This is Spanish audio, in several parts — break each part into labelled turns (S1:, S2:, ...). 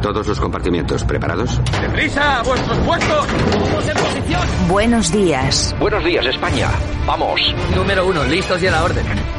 S1: todos los compartimientos. ¿Preparados?
S2: ¡Deprisa! ¡A vuestros puestos! ¡Vamos en posición!
S3: Buenos días.
S4: Buenos días, España. Vamos.
S2: Número uno, listos y a la orden.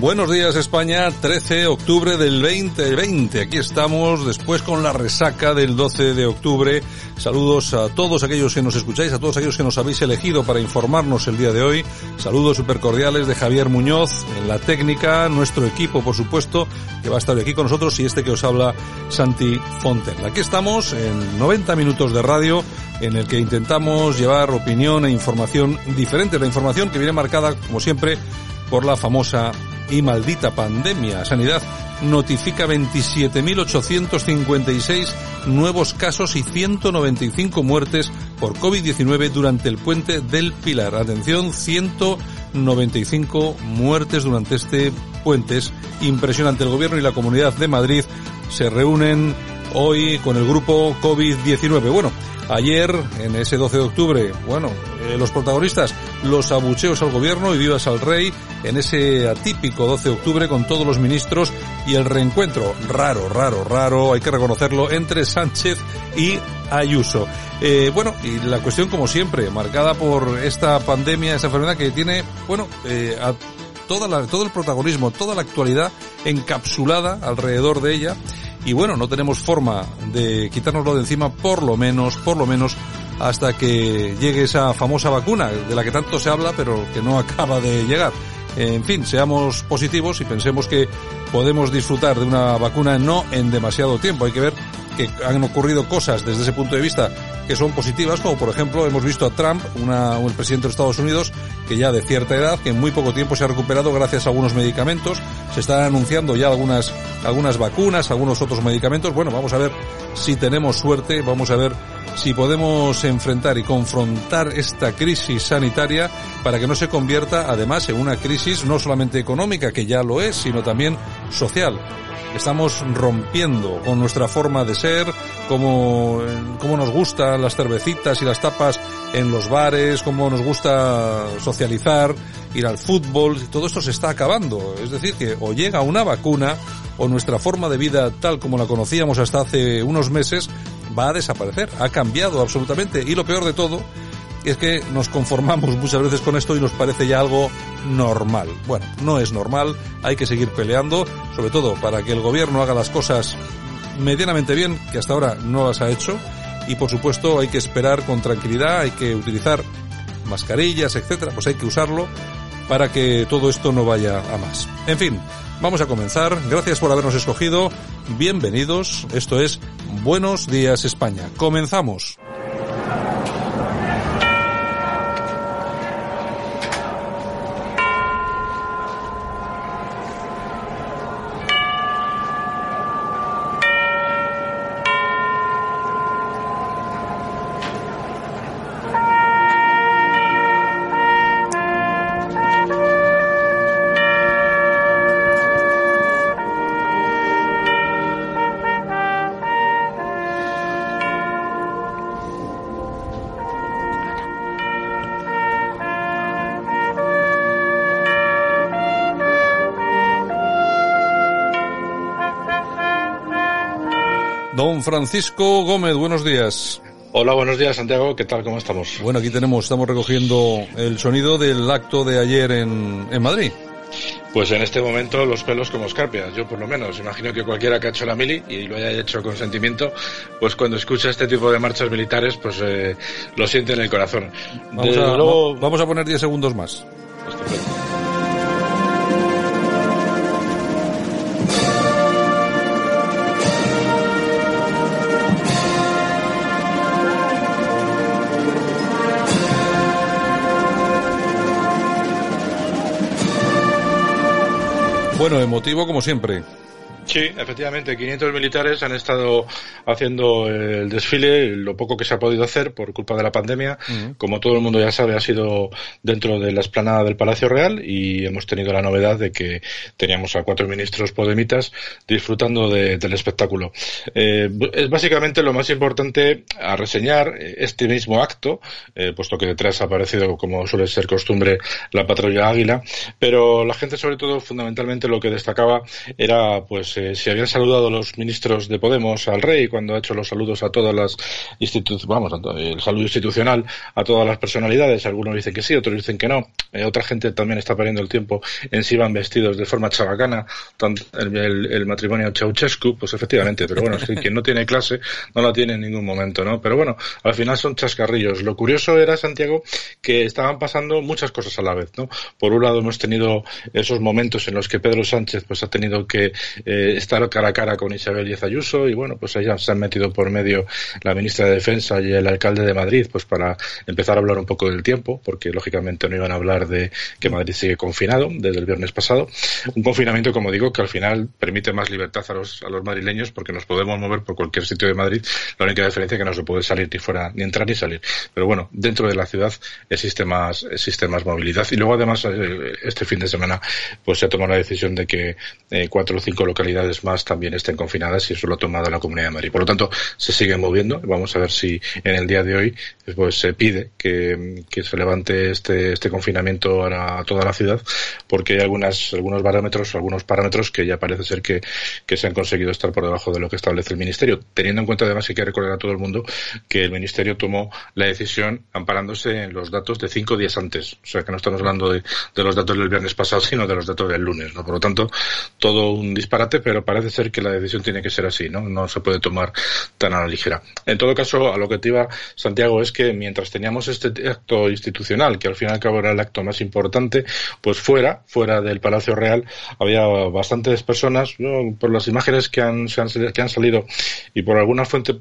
S5: Buenos días España, 13 de octubre del 2020. Aquí estamos después con la resaca del 12 de octubre. Saludos a todos aquellos que nos escucháis, a todos aquellos que nos habéis elegido para informarnos el día de hoy. Saludos super cordiales de Javier Muñoz en la técnica, nuestro equipo por supuesto, que va a estar aquí con nosotros y este que os habla Santi Fonten. Aquí estamos en 90 minutos de radio en el que intentamos llevar opinión e información diferente. La información que viene marcada, como siempre, por la famosa y maldita pandemia. Sanidad notifica 27.856 nuevos casos y 195 muertes por COVID-19 durante el puente del Pilar. Atención, 195 muertes durante este puente. Es impresionante. El gobierno y la Comunidad de Madrid se reúnen hoy con el grupo COVID-19. Bueno, ayer, en ese 12 de octubre, bueno, eh, los protagonistas, los abucheos al gobierno y vivas al rey, en ese atípico 12 de octubre con todos los ministros y el reencuentro raro, raro, raro, hay que reconocerlo, entre Sánchez y Ayuso. Eh, bueno, y la cuestión como siempre, marcada por esta pandemia, esta enfermedad que tiene, bueno, eh, a toda la, todo el protagonismo, toda la actualidad encapsulada alrededor de ella. Y bueno, no tenemos forma de quitárnoslo de encima, por lo menos, por lo menos, hasta que llegue esa famosa vacuna, de la que tanto se habla, pero que no acaba de llegar. En fin, seamos positivos y pensemos que podemos disfrutar de una vacuna no en demasiado tiempo. Hay que ver que han ocurrido cosas desde ese punto de vista que son positivas, como por ejemplo hemos visto a Trump, una, el presidente de Estados Unidos, que ya de cierta edad, que en muy poco tiempo se ha recuperado gracias a algunos medicamentos. Se están anunciando ya algunas, algunas vacunas, algunos otros medicamentos. Bueno, vamos a ver si tenemos suerte, vamos a ver si podemos enfrentar y confrontar esta crisis sanitaria para que no se convierta además en una crisis no solamente económica, que ya lo es, sino también social. Estamos rompiendo con nuestra forma de ser, como, como nos gustan las cervecitas y las tapas en los bares, como nos gusta socializar, ir al fútbol, todo esto se está acabando. Es decir, que o llega una vacuna o nuestra forma de vida tal como la conocíamos hasta hace unos meses va a desaparecer. Ha cambiado absolutamente. Y lo peor de todo es que nos conformamos muchas veces con esto y nos parece ya algo normal. Bueno, no es normal, hay que seguir peleando, sobre todo para que el gobierno haga las cosas medianamente bien, que hasta ahora no las ha hecho, y por supuesto hay que esperar con tranquilidad, hay que utilizar mascarillas, etcétera, pues hay que usarlo para que todo esto no vaya a más. En fin, vamos a comenzar. Gracias por habernos escogido. Bienvenidos. Esto es Buenos Días España. Comenzamos. Don Francisco Gómez, buenos días.
S6: Hola, buenos días Santiago, ¿qué tal? ¿Cómo estamos?
S5: Bueno, aquí tenemos, estamos recogiendo el sonido del acto de ayer en, en Madrid.
S6: Pues en este momento los pelos como escarpias, yo por lo menos. Imagino que cualquiera que ha hecho la mili y lo haya hecho con sentimiento, pues cuando escucha este tipo de marchas militares, pues eh, lo siente en el corazón.
S5: Vamos, a, luego... vamos a poner 10 segundos más.
S6: Estupendo.
S5: Bueno, emotivo como siempre.
S6: Sí, efectivamente, 500 militares han estado haciendo el desfile, lo poco que se ha podido hacer por culpa de la pandemia. Como todo el mundo ya sabe, ha sido dentro de la esplanada del Palacio Real y hemos tenido la novedad de que teníamos a cuatro ministros podemitas disfrutando del espectáculo. Eh, es básicamente lo más importante a reseñar este mismo acto, eh, puesto que detrás ha aparecido, como suele ser costumbre, la patrulla Águila, pero la gente sobre todo fundamentalmente lo que destacaba era pues se, se, habían saludado los ministros de Podemos al rey cuando ha hecho los saludos a todas las instituciones, vamos, el saludo institucional a todas las personalidades. Algunos dicen que sí, otros dicen que no. Eh, otra gente también está perdiendo el tiempo en si van vestidos de forma chabacana, el, el, el, matrimonio Ceausescu, pues efectivamente, pero bueno, es quien no tiene clase no la tiene en ningún momento, ¿no? Pero bueno, al final son chascarrillos. Lo curioso era, Santiago, que estaban pasando muchas cosas a la vez, ¿no? Por un lado hemos tenido esos momentos en los que Pedro Sánchez pues ha tenido que eh, estar cara a cara con Isabel Díaz Ayuso y bueno, pues allá se han metido por medio la ministra de Defensa y el alcalde de Madrid pues para empezar a hablar un poco del tiempo, porque lógicamente no iban a hablar de que Madrid sigue confinado desde el viernes pasado. Un confinamiento, como digo, que al final permite más libertad a los, a los madrileños porque nos podemos mover por cualquier sitio de Madrid. La única diferencia es que no se puede salir ni fuera, ni entrar ni salir. Pero bueno, dentro de la ciudad existe más, existe más movilidad. Y luego además eh, este fin de semana pues se ha tomado la decisión de que eh, cuatro o cinco localidades más también estén confinadas y eso lo ha tomado la Comunidad de Madrid. Por lo tanto, se sigue moviendo. Vamos a ver si en el día de hoy pues se pide que, se levante este, este confinamiento a, toda la ciudad porque hay algunas, algunos parámetros, algunos parámetros que ya parece ser que, que se han conseguido estar por debajo de lo que establece el Ministerio. Teniendo en cuenta además que hay que recordar a todo el mundo que el Ministerio tomó la decisión amparándose en los datos de cinco días antes. O sea que no estamos hablando de, de los datos del viernes pasado, sino de los datos del lunes. ¿no? Por lo tanto, todo un disparate, pero parece ser que la decisión tiene que ser así, ¿no? No se puede tomar tan a la ligera. En todo caso, a lo que te iba, Santiago, es que mientras teníamos este acto institucional, que al fin y al cabo era el acto más importante, pues fuera, fuera del Palacio Real, había bastantes personas, por las imágenes que han, que han salido y por alguna fuente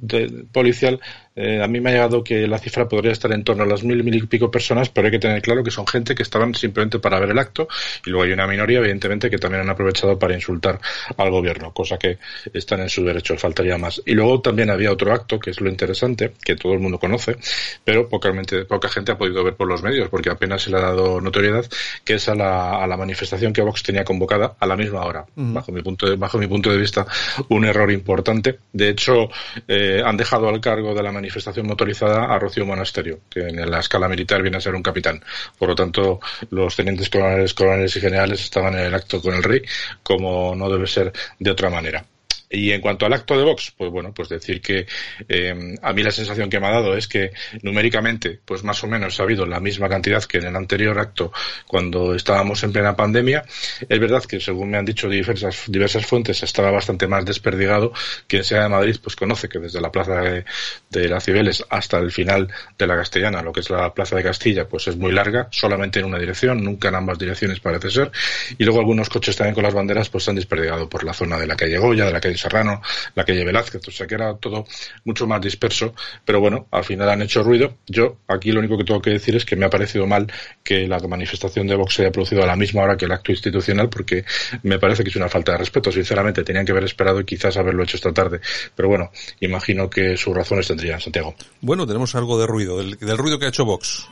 S6: policial, eh, a mí me ha llegado que la cifra podría estar en torno a las mil, mil y pico personas, pero hay que tener claro que son gente que estaban simplemente para ver el acto y luego hay una minoría, evidentemente, que también han aprovechado para insultar al gobierno, cosa que están en su derecho, faltaría más. Y luego también había otro acto, que es lo interesante, que todo el mundo conoce, pero poca, poca gente ha podido ver por los medios, porque apenas se le ha dado notoriedad, que es a la, a la manifestación que Vox tenía convocada a la misma hora. Uh -huh. bajo, mi punto de, bajo mi punto de vista, un error importante. De hecho, eh, han dejado al cargo de la manifestación motorizada a Rocío Monasterio, que en la escala militar viene a ser un capitán. Por lo tanto, los tenientes coroneles, coroneles y generales estaban en el acto con el rey, como no debe ser de otra manera. Y en cuanto al acto de Vox, pues bueno, pues decir que eh, a mí la sensación que me ha dado es que numéricamente, pues más o menos ha habido la misma cantidad que en el anterior acto cuando estábamos en plena pandemia. Es verdad que según me han dicho diversas, diversas fuentes estaba bastante más desperdigado. Quien sea de Madrid, pues conoce que desde la plaza de, de las Cibeles hasta el final de la Castellana, lo que es la plaza de Castilla, pues es muy larga, solamente en una dirección, nunca en ambas direcciones parece ser. Y luego algunos coches también con las banderas, pues se han desperdigado por la zona de la calle Goya, de la calle Serrano, la calle Velázquez, o sea que era todo mucho más disperso, pero bueno, al final han hecho ruido. Yo aquí lo único que tengo que decir es que me ha parecido mal que la manifestación de Vox se haya producido a la misma hora que el acto institucional, porque me parece que es una falta de respeto. Sinceramente, tenían que haber esperado y quizás haberlo hecho esta tarde. Pero bueno, imagino que sus razones tendrían, Santiago.
S5: Bueno, tenemos algo de ruido, del, del ruido que ha hecho Vox.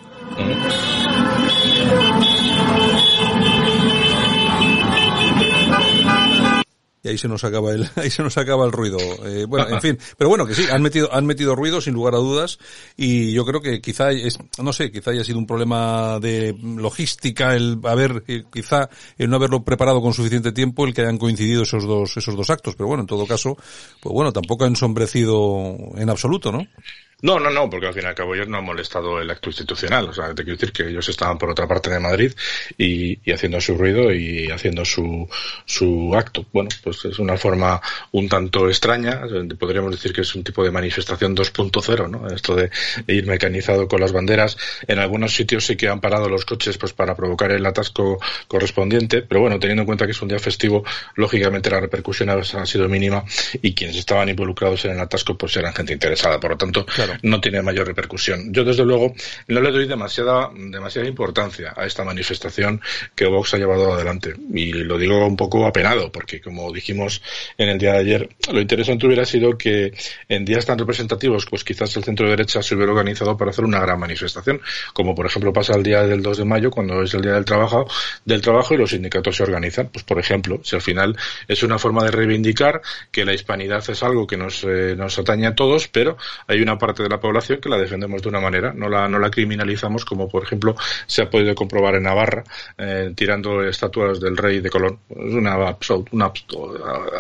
S5: Y ahí se nos acaba el ahí se nos acaba el ruido. Eh, bueno en fin pero bueno que sí han metido han metido ruido sin lugar a dudas y yo creo que quizá es no sé quizá haya sido un problema de logística el haber eh, quizá el no haberlo preparado con suficiente tiempo el que hayan coincidido esos dos esos dos actos pero bueno en todo caso pues bueno tampoco ha ensombrecido en absoluto no
S6: no, no, no, porque al fin y al cabo ellos no han molestado el acto institucional. O sea, te quiero decir que ellos estaban por otra parte de Madrid y, y, haciendo su ruido y haciendo su, su acto. Bueno, pues es una forma un tanto extraña. Podríamos decir que es un tipo de manifestación 2.0, ¿no? Esto de ir mecanizado con las banderas. En algunos sitios sí que han parado los coches pues para provocar el atasco correspondiente. Pero bueno, teniendo en cuenta que es un día festivo, lógicamente la repercusión ha sido mínima y quienes estaban involucrados en el atasco pues eran gente interesada. Por lo tanto, no tiene mayor repercusión. Yo, desde luego, no le doy demasiada, demasiada importancia a esta manifestación que Vox ha llevado adelante. Y lo digo un poco apenado, porque como dijimos en el día de ayer, lo interesante hubiera sido que en días tan representativos, pues quizás el centro derecha se hubiera organizado para hacer una gran manifestación, como por ejemplo pasa el día del 2 de mayo, cuando es el día del trabajo, del trabajo y los sindicatos se organizan. Pues por ejemplo, si al final es una forma de reivindicar que la hispanidad es algo que nos, eh, nos atañe a todos, pero hay una parte de la población que la defendemos de una manera, no la, no la criminalizamos como por ejemplo se ha podido comprobar en Navarra, eh, tirando estatuas del rey de Colón. Es una, una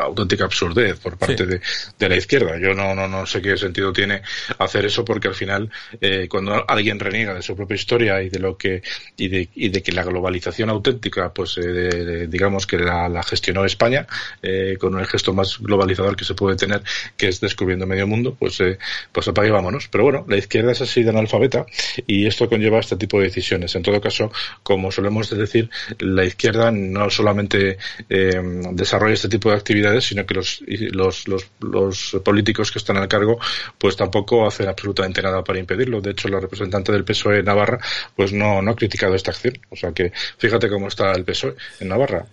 S6: auténtica absurdez por parte de, de, la izquierda. Yo no, no, no sé qué sentido tiene hacer eso porque al final eh, cuando alguien reniega de su propia historia y de lo que y de, y de que la globalización auténtica pues eh, digamos que la, la gestionó España eh, con el gesto más globalizador que se puede tener que es descubriendo medio mundo pues eh, pues apague pero bueno la izquierda es así de analfabeta y esto conlleva este tipo de decisiones. En todo caso como solemos decir la izquierda no solamente eh, desarrolla este tipo de actividades sino que los, los, los, los políticos que están al cargo pues tampoco hacen absolutamente nada para impedirlo. De hecho la representante del PSOE en Navarra pues no, no ha criticado esta acción. O sea que fíjate cómo está el PSOE en Navarra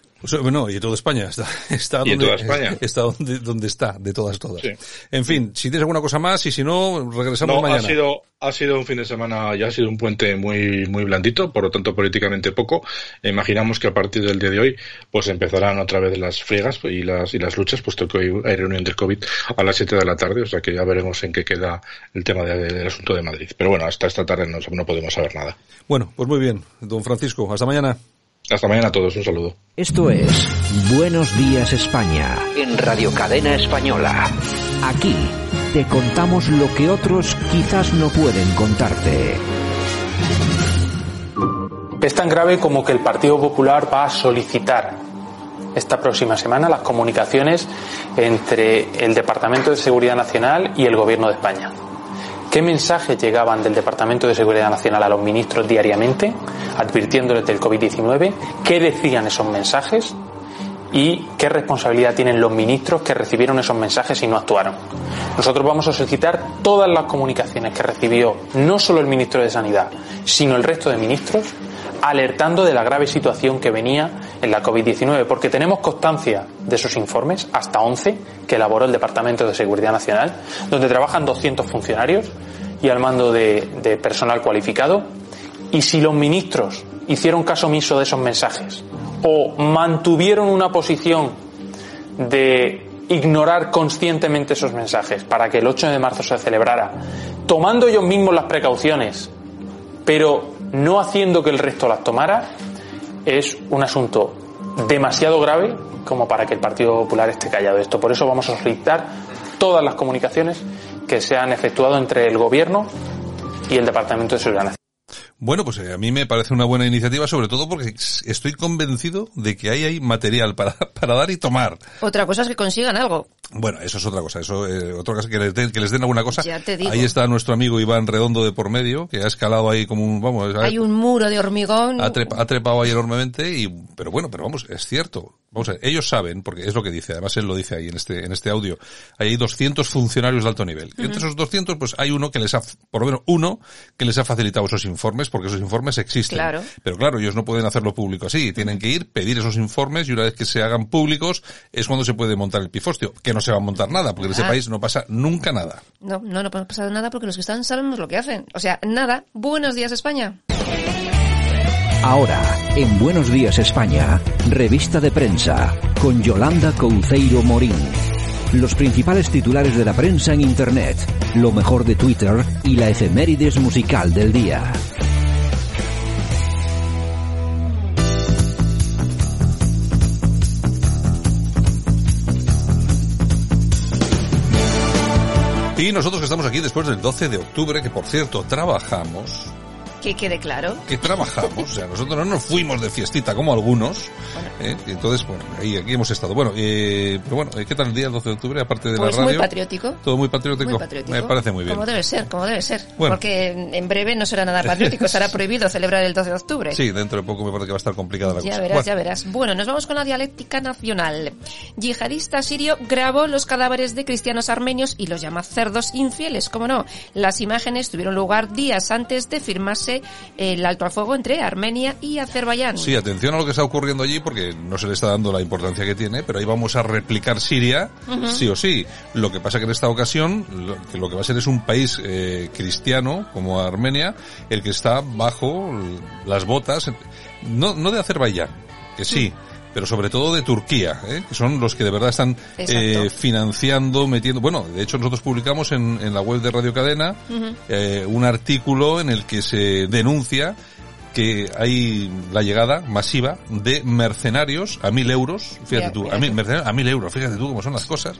S5: bueno, y toda España está, está, donde,
S6: España?
S5: está donde, donde, está, de todas, todas. En fin, si tienes alguna cosa más y si no, regresamos
S6: no,
S5: mañana.
S6: Ha sido, ha sido un fin de semana, ya ha sido un puente muy, muy blandito, por lo tanto políticamente poco. Imaginamos que a partir del día de hoy, pues empezarán otra vez las friegas y las, y las luchas, puesto que hoy hay reunión del COVID a las 7 de la tarde, o sea que ya veremos en qué queda el tema de, del asunto de Madrid. Pero bueno, hasta esta tarde no, no podemos saber nada.
S5: Bueno, pues muy bien, don Francisco, hasta mañana.
S6: Hasta mañana a todos, un saludo.
S4: Esto es Buenos Días España en Radio Cadena Española. Aquí te contamos lo que otros quizás no pueden contarte.
S3: Es tan grave como que el Partido Popular va a solicitar esta próxima semana las comunicaciones entre el Departamento de Seguridad Nacional y el Gobierno de España. ¿Qué mensajes llegaban del Departamento de Seguridad Nacional a los ministros diariamente, advirtiéndoles del COVID-19? ¿Qué decían esos mensajes? ¿Y qué responsabilidad tienen los ministros que recibieron esos mensajes y no actuaron? Nosotros vamos a solicitar todas las comunicaciones que recibió no solo el ministro de Sanidad, sino el resto de ministros, alertando de la grave situación que venía en la COVID-19, porque tenemos constancia de esos informes, hasta 11, que elaboró el Departamento de Seguridad Nacional, donde trabajan 200 funcionarios y al mando de, de personal cualificado. Y si los ministros hicieron caso omiso de esos mensajes o mantuvieron una posición de ignorar conscientemente esos mensajes para que el 8 de marzo se celebrara, tomando ellos mismos las precauciones, pero no haciendo que el resto las tomara, es un asunto demasiado grave como para que el Partido Popular esté callado de esto. Por eso vamos a solicitar todas las comunicaciones que se han efectuado entre el Gobierno y el Departamento de Seguridad Nacional.
S5: Bueno, pues eh, a mí me parece una buena iniciativa, sobre todo porque estoy convencido de que ahí hay material para, para dar y tomar.
S7: Otra cosa es que consigan algo.
S5: Bueno, eso es otra cosa. Eso, eh, otra cosa que les, den, que les den alguna cosa.
S7: Ya te digo.
S5: Ahí está nuestro amigo Iván Redondo de por medio, que ha escalado ahí como un, vamos.
S7: Hay un muro de hormigón.
S5: Ha, trepa, ha trepado ahí enormemente y, pero bueno, pero vamos, es cierto. Vamos a ver, ellos saben, porque es lo que dice, además él lo dice ahí en este, en este audio, hay 200 funcionarios de alto nivel. Y entre esos 200, pues hay uno que les ha, por lo menos uno, que les ha facilitado esos informes, porque esos informes existen.
S7: Claro.
S5: Pero claro, ellos no pueden hacerlo público así, tienen que ir, pedir esos informes y una vez que se hagan públicos es cuando se puede montar el pifostio, que no se va a montar nada, porque en ese
S7: Ah.
S5: país no pasa nunca nada.
S7: No, no, no ha pasado nada porque los que están sabemos lo que hacen. O sea, nada. Buenos días, España.
S4: Ahora, en Buenos Días España, revista de prensa, con Yolanda Couceiro Morín. Los principales titulares de la prensa en Internet, lo mejor de Twitter y la efemérides musical del día.
S5: Y nosotros que estamos aquí después del 12 de octubre, que por cierto trabajamos,
S7: Que quede claro.
S5: que trabajamos, o sea, nosotros no nos fuimos de fiestita como algunos, ¿eh? Entonces, bueno, ahí aquí hemos estado. Bueno, eh, pero bueno, ¿qué tal el día el 12 de octubre, aparte de
S7: Pues
S5: la radio?
S7: muy patriótico.
S5: Todo muy patriótico.
S7: Muy patriótico.
S5: Me parece muy bien.
S7: Como debe ser, como debe ser.
S5: Bueno.
S7: Porque en breve no será nada patriótico, será prohibido celebrar el 12 de octubre.
S5: Sí, dentro de poco me parece que va a estar complicada la
S7: Ya
S5: cosa.
S7: verás,
S5: Bueno,
S7: ya verás. Bueno, nos vamos con la dialéctica nacional. Yihadista sirio grabó los cadáveres de cristianos armenios y los llama cerdos infieles, como no. Las imágenes tuvieron lugar días antes de firmarse el alto al fuego entre Armenia y Azerbaiyán.
S5: Sí, atención a lo que está ocurriendo allí porque no se le está dando la importancia que tiene, pero ahí vamos a replicar Siria, sí o sí. Lo que pasa que en esta ocasión lo que, lo que va a ser es un país eh, cristiano como Armenia el que está bajo las botas, no, no de Azerbaiyán, que sí. Pero sobre todo de Turquía, ¿eh? que son los que de verdad están eh, financiando, metiendo. Bueno, de hecho nosotros publicamos en, en la web de Radio Cadena eh, un artículo en el que se denuncia que hay la llegada masiva de mercenarios a mil euros, fíjate
S7: Ya,
S5: tú, a mil, mercenarios a mil euros, fíjate tú cómo son las cosas,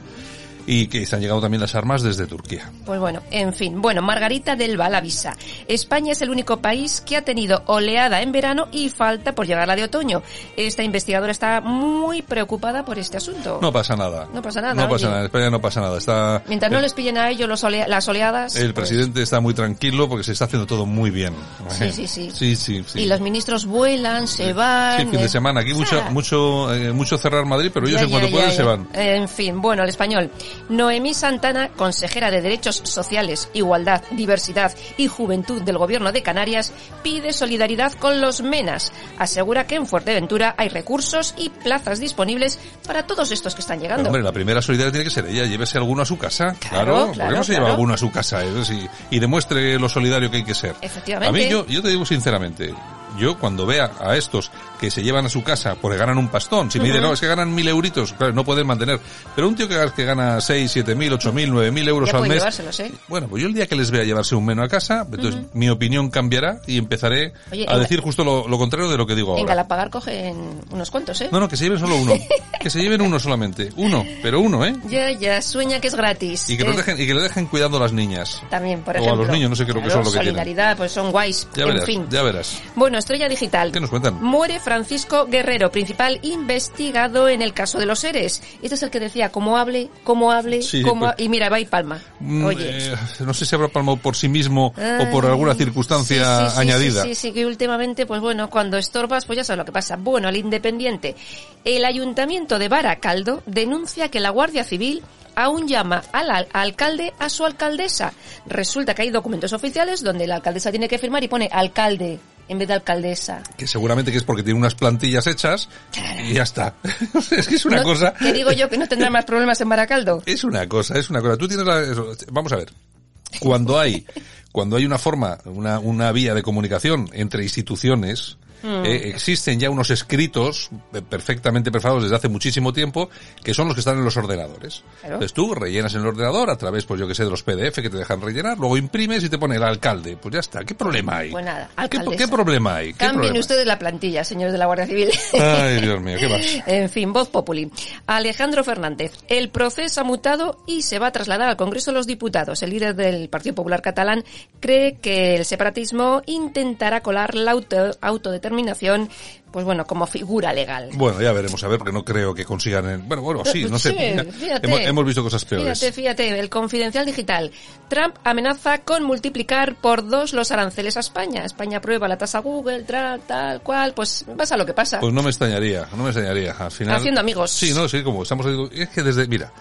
S5: y que están llegando también las armas desde Turquía.
S7: Pues bueno, en fin. Bueno, Margarita del Val avisa. España es el único país que ha tenido oleada en verano y falta por llegar la de otoño. Esta investigadora está muy preocupada por este asunto.
S5: No pasa nada.
S7: No pasa nada,
S5: No pasa
S7: oye.
S5: nada, en España no pasa nada. Está,
S7: Mientras no
S5: el,
S7: les pillen a ellos los olea- las oleadas.
S5: el
S7: pues-
S5: presidente está muy tranquilo porque se está haciendo todo muy bien.
S7: Sí, sí, sí.
S5: Sí, sí, sí.
S7: Y los ministros vuelan, se van.
S5: Sí, fin de
S7: eh,
S5: semana. Aquí mucho, mucho, eh, mucho cerrar Madrid, pero ellos
S7: ya,
S5: en cuanto
S7: ya,
S5: pueden
S7: ya,
S5: se van.
S7: En fin, bueno, al español. Noemí Santana, consejera de Derechos Sociales, Igualdad, Diversidad y Juventud del Gobierno de Canarias, pide solidaridad con los MENAS. Asegura que en Fuerteventura hay recursos y plazas disponibles para todos estos que están
S5: Pero,
S7: llegando.
S5: hombre, la primera solidaridad tiene que ser ella. Llévese alguno a su casa.
S7: Claro,
S5: Claro. ¿Por qué no se lleva alguno a su casa? eh? Y demuestre lo solidario que hay que ser.
S7: Efectivamente.
S5: A mí, yo, yo te digo sinceramente, yo cuando vea a estos que se llevan a su casa porque ganan un pastón, si me dicen, no, es que ganan mil euritos, claro, no pueden mantener. Pero un tío que, que gana seis, siete mil, ocho mil, nueve mil euros
S7: Ya
S5: al mes.
S7: ¿eh?
S5: Bueno, pues yo el día que les vea llevarse un meno a casa, entonces mi opinión cambiará y empezaré
S7: Oye,
S5: a
S7: en-
S5: decir justo lo, lo contrario de lo que digo
S7: En
S5: ahora.
S7: Galapagar cogen unos cuantos, ¿eh?
S5: No, no, que se lleven solo uno. que se lleven uno solamente. Uno, pero uno, ¿eh?
S7: Ya, ya, sueña que es gratis.
S5: Y que,
S7: ¿eh?
S5: los dejen, y que le dejen cuidando a las niñas.
S7: También, por
S5: o a
S7: ejemplo.
S5: los niños, no sé qué es lo que
S7: Claro,
S5: son lo que tienen.
S7: Solidaridad, pues son guays.
S5: Ya
S7: en
S5: verás,
S7: fin.
S5: ya verás.
S7: Bueno, Estrella Digital.
S5: ¿Qué nos cuentan?
S7: Muere Francisco Guerrero, principal investigado en el caso de los seres. Este es el que decía, como hable, como hable,
S5: Sí,
S7: como...
S5: pues-
S7: Y mira, va y palma.
S5: Mm,
S7: Oye.
S5: eh, no sé si habrá palmado por sí mismo o por
S7: Ay,
S5: alguna circunstancia
S7: sí, sí,
S5: añadida.
S7: Sí, sí, sí, que últimamente, pues bueno, cuando estorbas, pues ya sabes lo que pasa. Bueno, al Independiente. El Ayuntamiento de Baracaldo denuncia que la Guardia Civil aún llama al al- alcalde a su alcaldesa. Resulta que hay documentos oficiales donde la alcaldesa tiene que firmar y pone alcalde en vez de alcaldesa.
S5: Que seguramente que es porque tiene unas plantillas hechas y ya está. es que es una
S7: No-
S5: cosa.
S7: Que digo yo que no tendrá más problemas en Baracaldo.
S5: Es una cosa, es una cosa. Tú tienes la... Vamos a ver. Cuando hay, cuando hay una forma, una, una vía de comunicación entre instituciones,
S7: Mm.
S5: eh, existen ya unos escritos perfectamente preparados desde hace muchísimo tiempo que son los que están en los ordenadores.
S7: Claro.
S5: Entonces tú rellenas en el ordenador a través, pues yo que sé, de los PDF que te dejan rellenar, luego imprimes y te pone el alcalde. Pues ya está. ¿Qué problema hay?
S7: Pues nada,
S5: ¿Qué, qué problema hay? ¿Qué
S7: Cambien ustedes la plantilla, señores de la Guardia Civil.
S5: Ay, Dios mío, ¿qué más?
S7: En fin, voz populi. Alejandro Fernández. El proceso ha mutado y se va a trasladar al Congreso de los Diputados. El líder del Partido Popular Catalán cree que el separatismo intentará colar la auto- autodeterminación, pues bueno, como figura legal.
S5: Bueno, ya veremos, a ver, porque no creo que consigan... en- Bueno, bueno, sí, no sé.
S7: Sí, fíjate.
S5: hemos, hemos visto cosas peores.
S7: Fíjate, fíjate, el confidencial digital. Trump amenaza con multiplicar por dos los aranceles a España. España prueba la tasa Google, tal, tal cual, pues pasa lo que pasa.
S5: Pues no me extrañaría, no me extrañaría. Al final.
S7: Haciendo amigos.
S5: Sí, no, sí, como estamos es que desde, mira,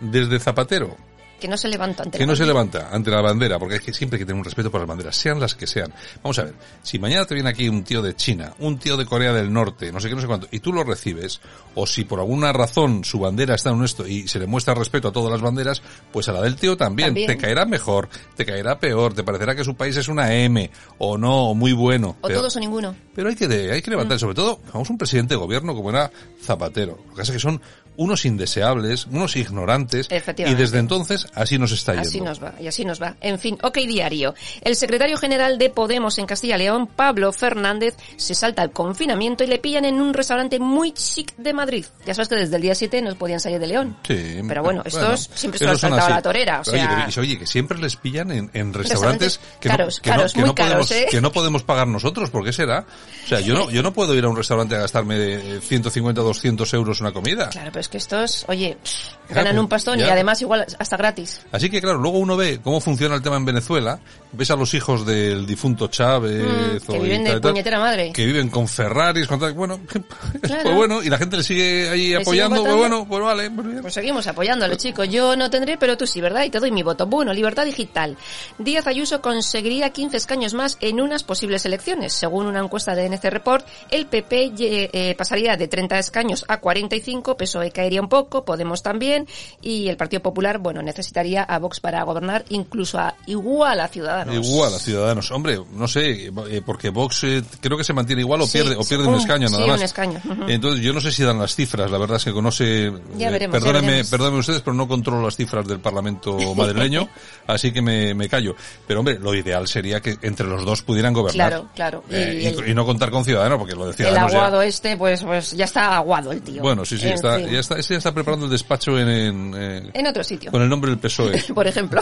S5: desde Zapatero,
S7: que no se levanta ante
S5: que
S7: la
S5: no se
S7: bandera.
S5: levanta ante la bandera, porque es que siempre hay que tener un respeto por las banderas, sean las que sean. Vamos a ver, si mañana te viene aquí un tío de China, un tío de Corea del Norte, no sé qué, no sé cuánto, y tú lo recibes, o si por alguna razón su bandera está en esto y se le muestra respeto a todas las banderas, pues a la del tío también.
S7: También.
S5: Te caerá mejor, te caerá peor, te parecerá que su país es una M, o no, o muy bueno.
S7: O
S5: pero-
S7: todos o ninguno.
S5: pero hay que, hay que levantar, sobre todo, vamos, un presidente de gobierno como era Zapatero. Lo que pasa es que son unos indeseables, unos ignorantes, y desde entonces así nos está yendo.
S7: Así nos va, y así nos va. En fin, ok diario. El secretario general de Podemos en Castilla y León, Pablo Fernández, se salta al confinamiento y le pillan en un restaurante muy chic de Madrid. Ya sabes que desde el día 7 no podían salir de León.
S5: Sí,
S7: Pero bueno, estos siempre se lo han
S5: esos son
S7: saltado a
S5: así.
S7: la torera. O
S5: Oye,
S7: sea,
S5: pero- oye, que siempre les pillan en, en restaurantes
S7: Restaurantes
S5: que,
S7: caros,
S5: no, que, no-
S7: caros,
S5: que
S7: muy
S5: no
S7: caros,
S5: podemos,
S7: ¿eh?
S5: que no podemos pagar nosotros. ¿Por qué será? O sea, yo no, yo no puedo ir a un restaurante a gastarme de 150 o 200 euros una comida.
S7: Claro, pero es que estos, oye, pff, ganan
S5: pues,
S7: un pastón y además igual hasta gratis.
S5: Así que claro, luego uno ve cómo funciona el tema en Venezuela, ves a los hijos del difunto Chávez,
S7: Mm, que viven de
S5: tal
S7: puñetera madre.
S5: que viven con Ferraris, con tal, bueno,
S7: Claro.
S5: pues bueno, y la gente le sigue ahí
S7: sigue
S5: apoyando, pues
S7: votando.
S5: bueno, pues vale, pues.
S7: Pues seguimos apoyándolo, chicos. Yo no tendré, pero tú sí, ¿verdad? Y te doy mi voto. Bueno, libertad digital. Díaz Ayuso conseguiría 15 escaños más en unas posibles elecciones. Según una encuesta de NC Report, el PP lle- eh, pasaría de 30 escaños a 45, PSOE caería un poco, Podemos también, y el Partido Popular, bueno, necesitaría a Vox para gobernar, incluso a igual a Ciudadanos.
S5: Igual a Ciudadanos. Hombre, no sé, eh, porque Vox eh, creo que se mantiene igual o
S7: Sí,
S5: pierde o pierde un
S7: un-
S5: escaño nada
S7: sí,
S5: más.
S7: un escaño, ujú.
S5: Entonces yo no sé si dan las cifras, la verdad es que.
S7: Ya
S5: eh,
S7: ya
S5: perdónenme, perdónenme ustedes, pero no controlo las cifras del Parlamento madrileño, así que me, me callo. Pero hombre, lo ideal sería que entre los dos pudieran gobernar.
S7: Claro, claro. Y
S5: Eh, y,
S7: el-
S5: y no contar con Ciudadanos, porque lo de
S7: El
S5: Ciudadanos ya-
S7: aguado este, pues, pues ya está aguado el tío.
S5: Bueno, sí, sí,
S7: En
S5: está,
S7: fin.
S5: ya está, ese ya está preparando el despacho en, en, eh,
S7: En otro sitio.
S5: con el nombre del PSOE.
S7: por ejemplo,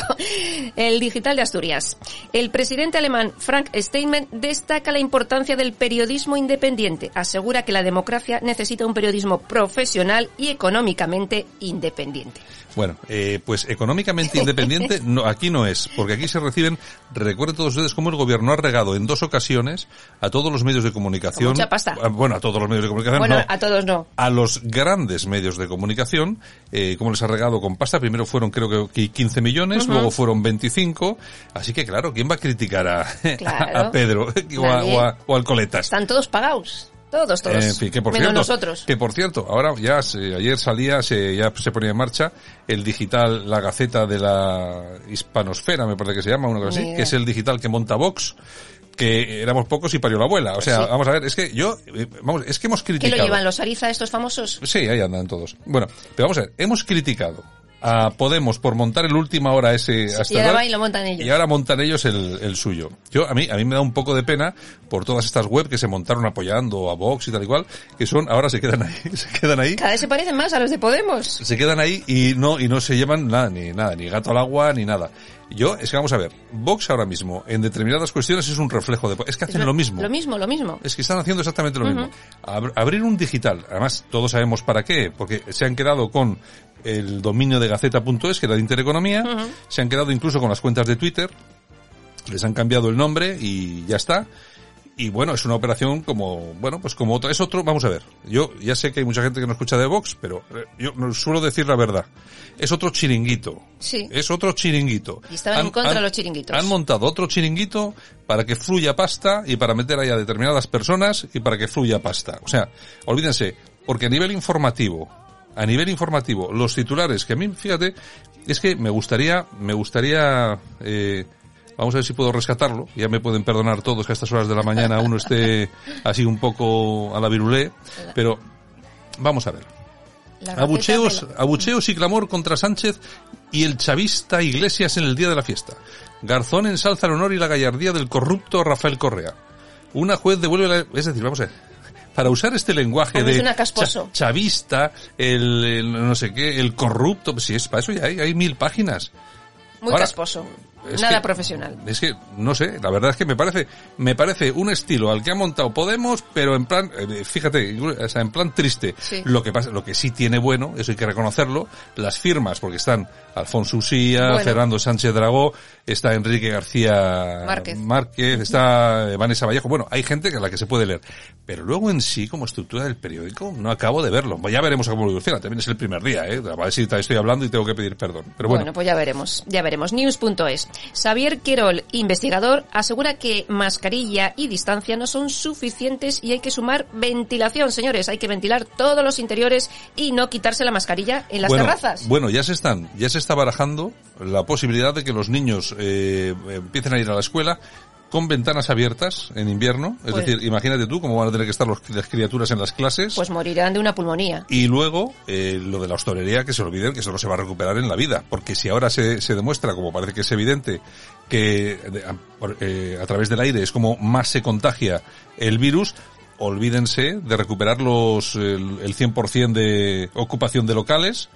S7: el digital de Asturias. El presidente alemán Frank Steinmeier destaca la importancia del periodismo independiente. Asegura que la democracia necesita un periodismo profesional y económicamente independiente.
S5: Bueno, eh, pues económicamente independiente no, aquí no es, porque aquí se reciben, recuerden todos ustedes cómo el gobierno ha regado en dos ocasiones a todos los medios de comunicación.
S7: Con mucha pasta.
S5: a- bueno, a todos los medios de comunicación,
S7: Bueno,
S5: no.
S7: a todos no.
S5: a los grandes medios de comunicación, eh, como les ha regado con pasta, primero fueron creo que 15 millones,
S7: Ujú.
S5: luego fueron 25, así que claro, ¿quién va a criticar a,
S7: Claro.
S5: a Pedro o, a- o a- o al Coletas?
S7: Están todos pagados. Todos, todos.
S5: En fin, que por
S7: Menos
S5: cierto,
S7: nosotros.
S5: que por cierto, ahora ya se- ayer salía, se, ya se ponía en marcha el digital, la Gaceta de la Hispanosfera, me parece que se llama, una cosa así,
S7: idea.
S5: que es el digital que monta Vox, que éramos pocos y parió la abuela. O sea,
S7: Sí.
S5: vamos a ver, es que yo, eh, vamos, es que hemos
S7: ¿Qué
S5: criticado.
S7: lo llevan los Ariza, estos famosos?
S5: Sí, ahí andan todos. Bueno, pero vamos a ver, hemos criticado a Podemos por montar el última hora ese hasta
S7: y ahora van y lo montan ellos.
S5: y ahora montan ellos el, el suyo. Yo, a mí, a mí me da un poco de pena por todas estas web que se montaron apoyando a Vox y tal y cual, que son, ahora se quedan ahí, se quedan ahí,
S7: Cada vez se parecen más a los de Podemos.
S5: se quedan ahí y no, y no se llevan nada, ni nada, ni gato al agua, ni nada. Yo, es que vamos a ver, Vox ahora mismo, en determinadas cuestiones es un reflejo de, es que hacen lo mismo.
S7: Lo mismo, lo mismo.
S5: Es que están haciendo exactamente lo mismo. Ab- abrir un digital, además todos sabemos para qué, porque se han quedado con el dominio de gaceta.es, que era de Intereconomía, se han quedado incluso con las cuentas de Twitter, les han cambiado el nombre y ya está. Y bueno, es una operación como, bueno, pues como otra, es otro, vamos a ver. Yo ya sé que hay mucha gente que no escucha de Vox, pero eh, yo suelo decir la verdad. Es otro chiringuito.
S7: Sí.
S5: Es otro chiringuito.
S7: Y estaban en contra de los chiringuitos.
S5: Han montado otro chiringuito para que fluya pasta y para meter ahí a determinadas personas y para que fluya pasta. O sea, olvídense, porque a nivel informativo, a nivel informativo, los titulares, que a mí, fíjate, es que me gustaría, me gustaría, eh, vamos a ver si puedo rescatarlo, ya me pueden perdonar todos que a estas horas de la mañana uno esté así un poco a la virulé, pero vamos a ver. Abucheos,
S7: la-
S5: abucheos y clamor contra Sánchez y el chavista Iglesias en el día de la fiesta. Garzón ensalza el honor y la gallardía del corrupto Rafael Correa. Una juez devuelve la... Es decir, vamos a ver. Para usar este lenguaje de chavista, el, el no sé qué, el corrupto, si es para eso ya hay, hay mil páginas.
S7: Muy
S5: Ahora,
S7: casposo. Nada
S5: que-
S7: profesional.
S5: Es que, no sé, la verdad es que me parece, me parece un estilo al que ha montado Podemos, pero en plan, eh, fíjate, o sea, en plan triste.
S7: Sí.
S5: Lo que pasa, lo que sí tiene bueno, eso hay que reconocerlo, las firmas, porque están Alfonso Usía,
S7: Bueno.
S5: Fernando Sánchez Dragó, está Enrique García
S7: Márquez.
S5: está eh, Vanessa Vallejo, bueno, hay gente a la que se puede leer. Pero luego en sí, como estructura del periódico, no acabo de verlo. Ya veremos cómo evoluciona, también es el primer día, eh, a ver si estoy hablando y tengo que pedir perdón. Pero bueno.
S7: Bueno, pues ya veremos, ya veremos. News.es. Xavier Querol, investigador, asegura que mascarilla y distancia no son suficientes y hay que sumar ventilación, señores. Hay que ventilar todos los interiores y no quitarse la mascarilla en las
S5: bueno,
S7: terrazas.
S5: Bueno, ya se están, ya se está barajando la posibilidad de que los niños eh, empiecen a ir a la escuela con ventanas abiertas en invierno. Es
S7: Pues-
S5: decir, imagínate tú cómo van a tener que estar los- las criaturas en las clases.
S7: Pues morirán de una pulmonía.
S5: Y luego, eh, lo de la hostelería, que se olviden que eso no se va a recuperar en la vida. Porque si ahora se, se demuestra, como parece que es evidente, que de- a, por- eh, a través del aire es como más se contagia el virus, olvídense de recuperar los, el, el 100% de ocupación de locales.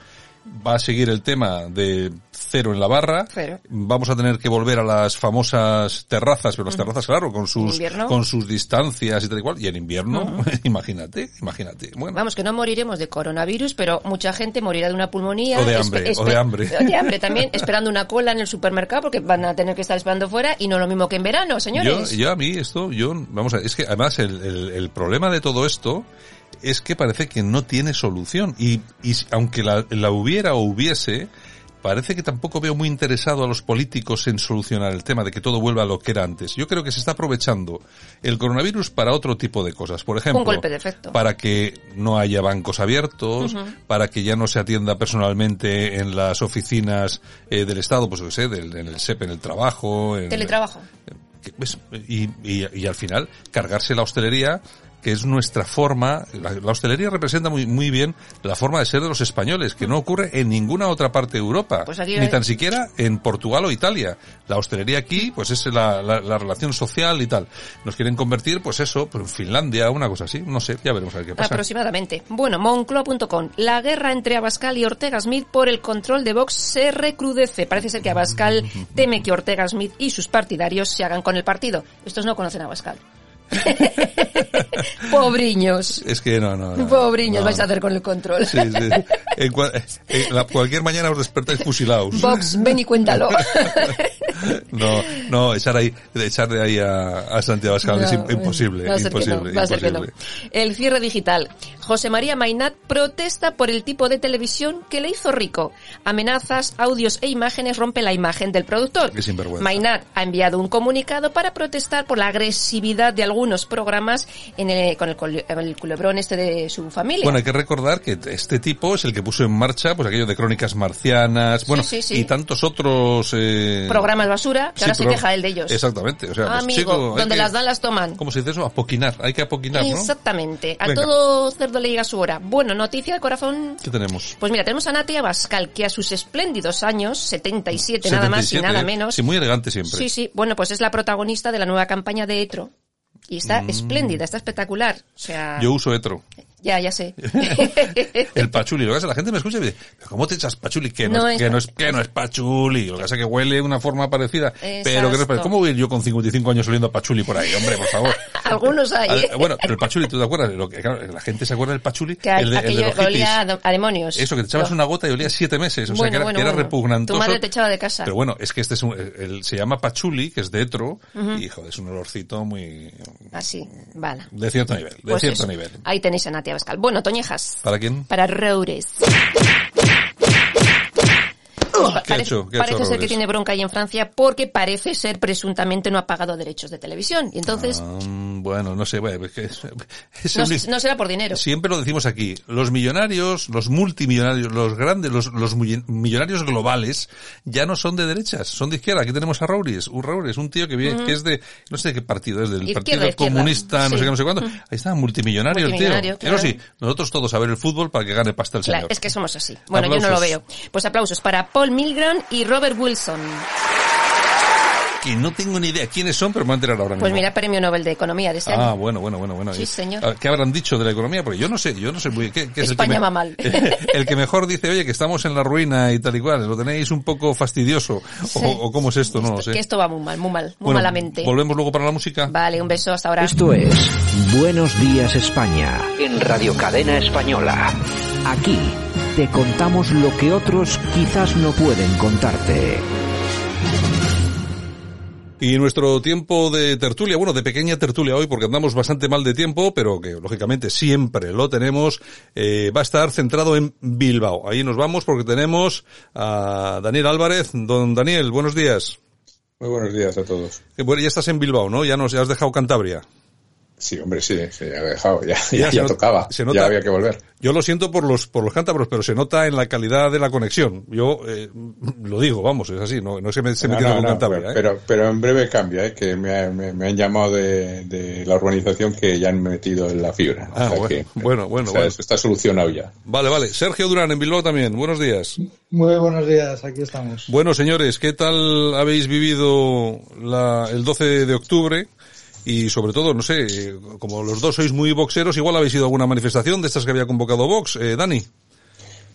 S5: Va a seguir el tema de cero en la barra.
S7: Cero.
S5: Vamos a tener que volver a las famosas terrazas, pero las terrazas, claro, con sus, con sus distancias y tal y cual. Y en invierno, imagínate, imagínate. Bueno.
S7: Vamos, que no moriremos de coronavirus, pero mucha gente morirá de una pulmonía.
S5: O de hambre, o de hambre.
S7: o de hambre también, esperando una cola en el supermercado porque van a tener que estar esperando fuera y no lo mismo que en verano,
S5: Yo,
S7: señores.
S5: yo a mí esto, yo, vamos a es que además el, el, el problema de todo esto es que parece que no tiene solución y, y aunque la, la hubiera o hubiese, parece que tampoco veo muy interesado a los políticos en solucionar el tema de que todo vuelva a lo que era antes. Yo creo que se está aprovechando el coronavirus para otro tipo de cosas. Por ejemplo,
S7: golpe de efecto.
S5: para que no haya bancos abiertos, para que ya no se atienda personalmente en las oficinas eh, del Estado, pues yo qué sé, del, en el SEP, en el trabajo, en,
S7: Teletrabajo.
S5: que, pues, y, y, y al final cargarse la hostelería que es nuestra forma, la, la hostelería representa muy, muy bien la forma de ser de los españoles, que no ocurre en ninguna otra parte de Europa,
S7: Pues aquí
S5: ni
S7: hay-
S5: tan siquiera en Portugal o Italia. La hostelería aquí, pues es la, la, la relación social y tal. Nos quieren convertir, pues eso, pues en Finlandia, una cosa así, no sé, ya veremos a ver qué pasa.
S7: Aproximadamente. Bueno, Moncloa.com. La guerra entre Abascal y Ortega Smith por el control de Vox se recrudece. Parece ser que Abascal teme que Ortega Smith y sus partidarios se hagan con el partido. Estos no conocen a Abascal. Pobriños.
S5: Es que no, no. no
S7: Pobriños
S5: no,
S7: vais a hacer con el control.
S5: Sí, sí. En cua- en la- cualquier mañana os despertáis fusilados.
S7: Vox, ven y cuéntalo.
S5: No, no, echar ahí, echarle ahí a, a Santiago Abascal es
S7: No,
S5: im- imposible,
S7: va a ser que no,
S5: imposible,
S7: va a ser que
S5: imposible.
S7: El cierre digital. José María Mainat protesta por el tipo de televisión que le hizo rico. Amenazas, audios e imágenes rompe la imagen del productor.
S5: Qué sinvergüenza.
S7: Mainat ha enviado un comunicado para protestar por la agresividad de algunos programas en el- con el, el culebrón este de su familia.
S5: Bueno, hay que recordar que este tipo es el que puso en marcha, pues aquello de crónicas marcianas, bueno,
S7: sí, sí.
S5: y tantos otros eh,
S7: Programas basura, que
S5: sí,
S7: ahora se queja él de ellos.
S5: Exactamente, o sea, pues,
S7: Amigo,
S5: chico, hay
S7: donde
S5: que-
S7: las dan las toman.
S5: ¿Cómo se dice eso? Apoquinar, hay que apoquinar, ¿no?
S7: Exactamente. A
S5: Venga.
S7: todo cerdo le llega su hora. Bueno, noticia de corazón.
S5: ¿Qué tenemos?
S7: Pues mira, tenemos a Natia Bascal, que a sus espléndidos años, 77 nada más y
S5: 77,
S7: nada
S5: ¿eh?
S7: menos.
S5: Sí, muy elegante siempre.
S7: Sí, sí. Bueno, pues es la protagonista de la nueva campaña de Etro. Y está espléndida, está espectacular. O sea,
S5: Mm. Yo uso etro.
S7: Ya, ya sé.
S5: El pachuli. Lo que pasa, la gente me escucha y me dice, ¿pero cómo te echas pachuli? Que no,
S7: No
S5: es, que, no es, que no es pachuli. Lo que pasa es que huele de una forma parecida. Pero que no es
S7: Exacto.
S5: ¿Cómo voy a ir yo con 55 años oliendo a pachuli por ahí? Hombre, por favor.
S7: Algunos hay. ¿eh?
S5: bueno, pero el pachuli, ¿tú te acuerdas? Lo que, claro, la gente se acuerda del pachuli.
S7: que
S5: el de, el de
S7: olía a, demonios.
S5: Eso, que te echabas una gota y olía siete meses. O sea,
S7: Bueno,
S5: que era,
S7: bueno,
S5: que era
S7: bueno.
S5: repugnantoso.
S7: Tu madre te echaba de casa.
S5: Pero bueno, es que este es un, el- se llama pachuli, que es de etro, y joder, es un olorcito muy,
S7: Así, vale.
S5: de cierto nivel, de
S7: Pues
S5: cierto
S7: eso.
S5: nivel.
S7: Ahí tenéis a Natia Bascal. Bueno, Toñejas.
S5: ¿Para quién?
S7: Para Roures.
S5: ¿Qué ha hecho? ¿Qué ha
S7: parece
S5: hecho
S7: ser que tiene bronca ahí en Francia porque parece ser presuntamente no ha pagado derechos de televisión. Y entonces
S5: Ah, bueno, no sé, bueno, es que es- es
S7: no,
S5: el-
S7: no será por dinero.
S5: Siempre lo decimos aquí, los millonarios, los multimillonarios, los grandes, los, los millonarios globales, ya no son de derechas, son de izquierda. Aquí tenemos a Rauris, un Rauris, un tío que viene, que es de, no sé de qué partido es, del
S7: Izquierda,
S5: Partido
S7: izquierda.
S5: Comunista, no
S7: Sí.
S5: sé qué, no sé cuándo. Ahí está, multimillonario,
S7: Multimillonario,
S5: el tío.
S7: claro.
S5: Eso sí, nosotros todos a ver el fútbol para que gane pasta el
S7: Claro,
S5: señor.
S7: es que somos así. Bueno, yo no lo
S5: Aplausos.
S7: veo. Pues aplausos para Paul Milgram y Robert Wilson.
S5: Que no tengo ni idea quiénes son, pero me voy a enterar ahora
S7: Pues
S5: mismo.
S7: mira, premio Nobel de Economía de este
S5: Ah,
S7: año.
S5: bueno, bueno, bueno, bueno.
S7: Sí,
S5: Y-
S7: señor.
S5: a ver, ¿Qué habrán dicho de la economía? Porque yo no sé, yo no sé muy ¿qué, qué es el que
S7: España
S5: me-
S7: va mal.
S5: El que mejor dice, oye, que estamos en la ruina y tal y cual, lo tenéis un poco fastidioso.
S7: Sí.
S5: O, o cómo es esto, no lo sé.
S7: Que esto va muy mal, muy mal, muy
S5: Bueno,
S7: malamente.
S5: Volvemos luego para la música.
S7: Vale, un beso hasta ahora.
S4: Esto es Buenos Días España en Radio Cadena Española. Aquí te contamos lo que otros quizás no pueden contarte.
S5: Y nuestro tiempo de tertulia, bueno, de pequeña tertulia hoy, porque andamos bastante mal de tiempo, pero que lógicamente siempre lo tenemos, eh, va a estar centrado en Bilbao. Ahí nos vamos porque tenemos a Daniel Álvarez. Don Daniel, buenos días.
S8: Muy buenos días a todos.
S5: Eh, Bueno, ya estás en Bilbao, ¿no? Ya nos ya has dejado Cantabria.
S8: Sí, hombre, sí, se ha dejado, ya, ya, ya, tocaba, se nota, ya había que volver.
S5: Yo lo siento por los por los cántabros, pero se nota en la calidad de la conexión. Yo eh, lo digo, vamos, es así, no, no se me, se me no, no, con
S8: Cantabria.
S5: ¿eh?
S8: Pero, pero en breve cambia, ¿eh? que me, me, me han llamado de, de, la urbanización que ya han metido en la fibra.
S5: Ah,
S8: o sea
S5: bueno,
S8: que,
S5: bueno, bueno,
S8: o sea,
S5: bueno.
S8: Eso está solucionado ya.
S5: Vale, vale. Sergio Durán, en Bilbao también. Buenos días.
S9: Muy buenos días, aquí estamos.
S5: Bueno, señores, ¿qué tal habéis vivido la, el 12 de octubre? Y sobre todo, no sé, como los dos sois muy boxeros, igual habéis ido a alguna manifestación de estas que había convocado Vox, eh, Dani.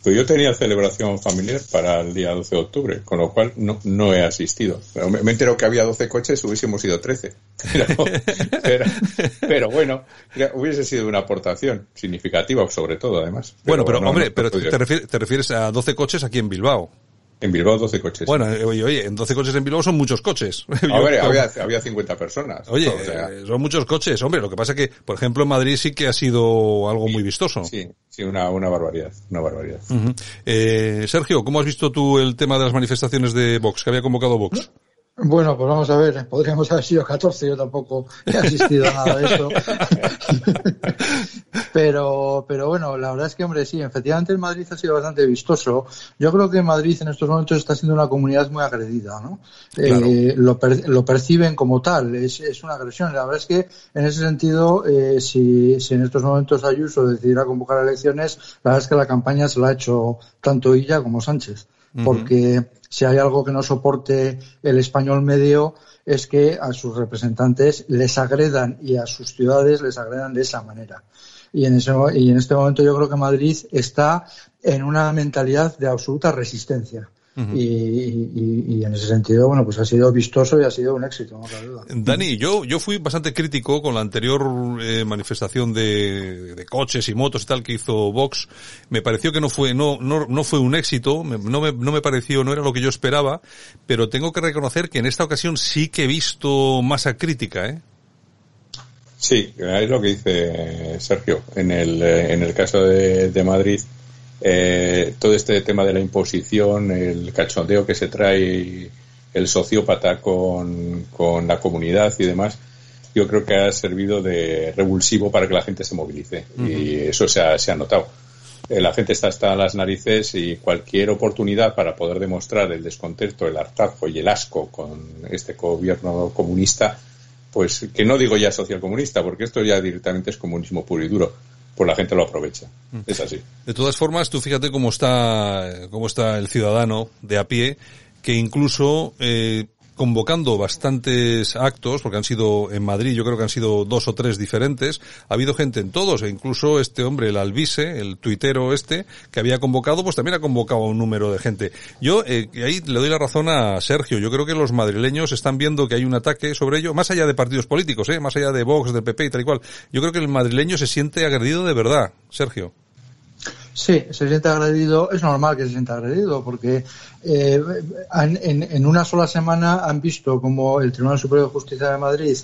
S8: Pues yo tenía celebración familiar para el día 12 de octubre, con lo cual no, no he asistido. Pero me, me entero que había 12 coches, hubiésemos ido 13. Pero, pero, pero bueno, hubiese sido una aportación significativa, sobre todo, además.
S5: Pero bueno, pero no, hombre, no, pero te refieres, te refieres a 12 coches aquí en Bilbao.
S8: En Bilbao 12 coches.
S5: Bueno, oye, oye, en 12 coches en Bilbao son muchos coches.
S8: A ver, había, había 50 personas.
S5: Oye, o sea, eh, son muchos coches. Hombre, lo que pasa es que, por ejemplo, en Madrid sí que ha sido algo muy vistoso.
S8: Sí, sí, una, una barbaridad, una barbaridad.
S5: Uh -huh. eh, Sergio, ¿cómo has visto tú el tema de las manifestaciones de Vox, que había convocado Vox?
S9: Bueno, pues vamos a ver, podríamos haber sido 14, yo tampoco he asistido a nada de eso. pero, pero bueno, la verdad es que, hombre, sí, efectivamente el Madrid ha sido bastante vistoso. Yo creo que Madrid en estos momentos está siendo una comunidad muy agredida, ¿no? Claro. Eh, lo, per, lo, perciben como tal, es, es, una agresión. La verdad es que, en ese sentido, eh, si, si en estos momentos Ayuso decidiera convocar elecciones, la verdad es que la campaña se la ha hecho tanto ella como Sánchez. Uh -huh. Si hay algo que no soporte el español medio es que a sus representantes les agredan y a sus ciudades les agredan de esa manera. Y en, ese, y en este momento yo creo que Madrid está en una mentalidad de absoluta resistencia. Uh -huh. y, y, y, en ese sentido, bueno, pues ha sido vistoso y ha sido un éxito, no cabe duda.
S5: Dani, yo, yo fui bastante crítico con la anterior eh, manifestación de, de, coches y motos y tal que hizo Vox. Me pareció que no fue, no, no, no fue un éxito, no me, no me pareció, no era lo que yo esperaba, pero tengo que reconocer que en esta ocasión sí que he visto masa crítica, ¿eh?
S8: Sí, es lo que dice Sergio. En el, en el caso de, de Madrid, eh, todo este tema de la imposición, el cachondeo que se trae el sociópata con, con, la comunidad y demás, yo creo que ha servido de revulsivo para que la gente se movilice. Uh -huh. Y eso se ha, se ha notado. Eh, la gente está hasta las narices y cualquier oportunidad para poder demostrar el descontento, el hartazgo y el asco con este gobierno comunista, pues que no digo ya socialcomunista, porque esto ya directamente es comunismo puro y duro pues la gente lo aprovecha. Es así.
S5: De todas formas, tú fíjate cómo está, cómo está el ciudadano de a pie, que incluso eh, convocando bastantes actos, porque han sido en Madrid, yo creo que han sido dos o tres diferentes, ha habido gente en todos, e incluso este hombre, el Albise, el tuitero este, que había convocado, pues también ha convocado a un número de gente. Yo eh, ahí le doy la razón a Sergio, yo creo que los madrileños están viendo que hay un ataque sobre ello, más allá de partidos políticos, eh, más allá de Vox, del PP y tal y cual. Yo creo que el madrileño se siente agredido de verdad, Sergio.
S9: Sí, se siente agredido, es normal que se sienta agredido, porque eh, en, en, una sola semana han visto como el Tribunal Superior de Justicia de Madrid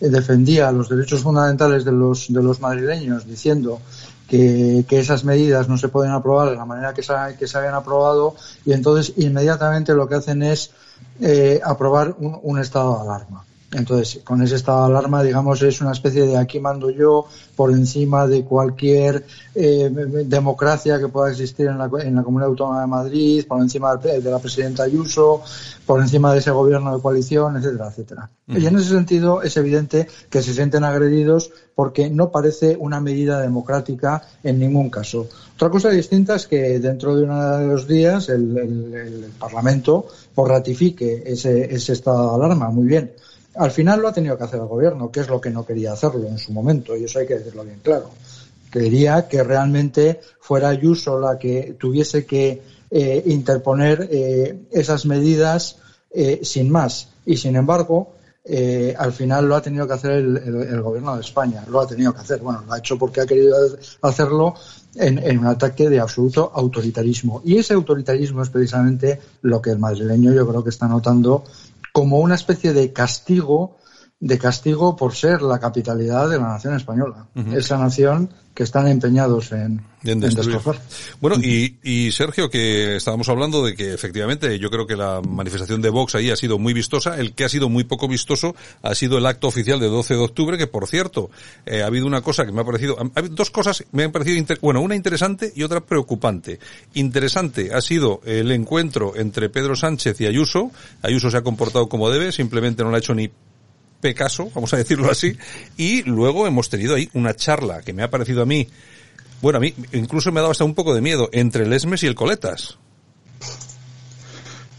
S9: eh, defendía los derechos fundamentales de los, de los madrileños, diciendo que, que, esas medidas no se pueden aprobar de la manera que se, que se habían aprobado, y entonces inmediatamente lo que hacen es eh, aprobar un, un estado de alarma. Entonces, con ese estado de alarma, digamos, es una especie de aquí mando yo por encima de cualquier eh, democracia que pueda existir en la, en la, Comunidad Autónoma de Madrid, por encima de la presidenta Ayuso, por encima de ese gobierno de coalición, etcétera, etcétera. Uh -huh. Y en ese sentido es evidente que se sienten agredidos porque no parece una medida democrática en ningún caso. Otra cosa distinta es que dentro de uno de los días el, el, el Parlamento pues, ratifique ese, ese estado de alarma. Muy bien al final lo ha tenido que hacer el gobierno, que es lo que no quería hacerlo en su momento, y eso hay que decirlo bien claro. Quería que realmente fuera Ayuso la que tuviese que eh, interponer eh, esas medidas eh, sin más. Y sin embargo, eh, al final lo ha tenido que hacer el, gobierno de España, lo ha tenido que hacer. Bueno, lo ha hecho porque ha querido hacerlo en, en, un ataque de absoluto autoritarismo. Y ese autoritarismo es precisamente lo que el madrileño yo creo que está notando como una especie de castigo de castigo por ser la capitalidad de la nación española. Esa nación que están empeñados en, en, destrozar.
S5: Bueno, y, y, Sergio, que estábamos hablando de que efectivamente yo creo que la manifestación de Vox ahí ha sido muy vistosa. El que ha sido muy poco vistoso ha sido el acto oficial de 12 de octubre, que por cierto, eh, ha habido una cosa que me ha parecido, ha habido dos cosas me han parecido, bueno, una interesante y otra preocupante. Interesante ha sido el encuentro entre Pedro Sánchez y Ayuso. Ayuso se ha comportado como debe, simplemente no le ha hecho ni Pecaso, vamos a decirlo así, y luego hemos tenido ahí una charla que me ha parecido a mí, bueno, a mí incluso me ha dado hasta un poco de miedo entre el Esmes y el Coletas.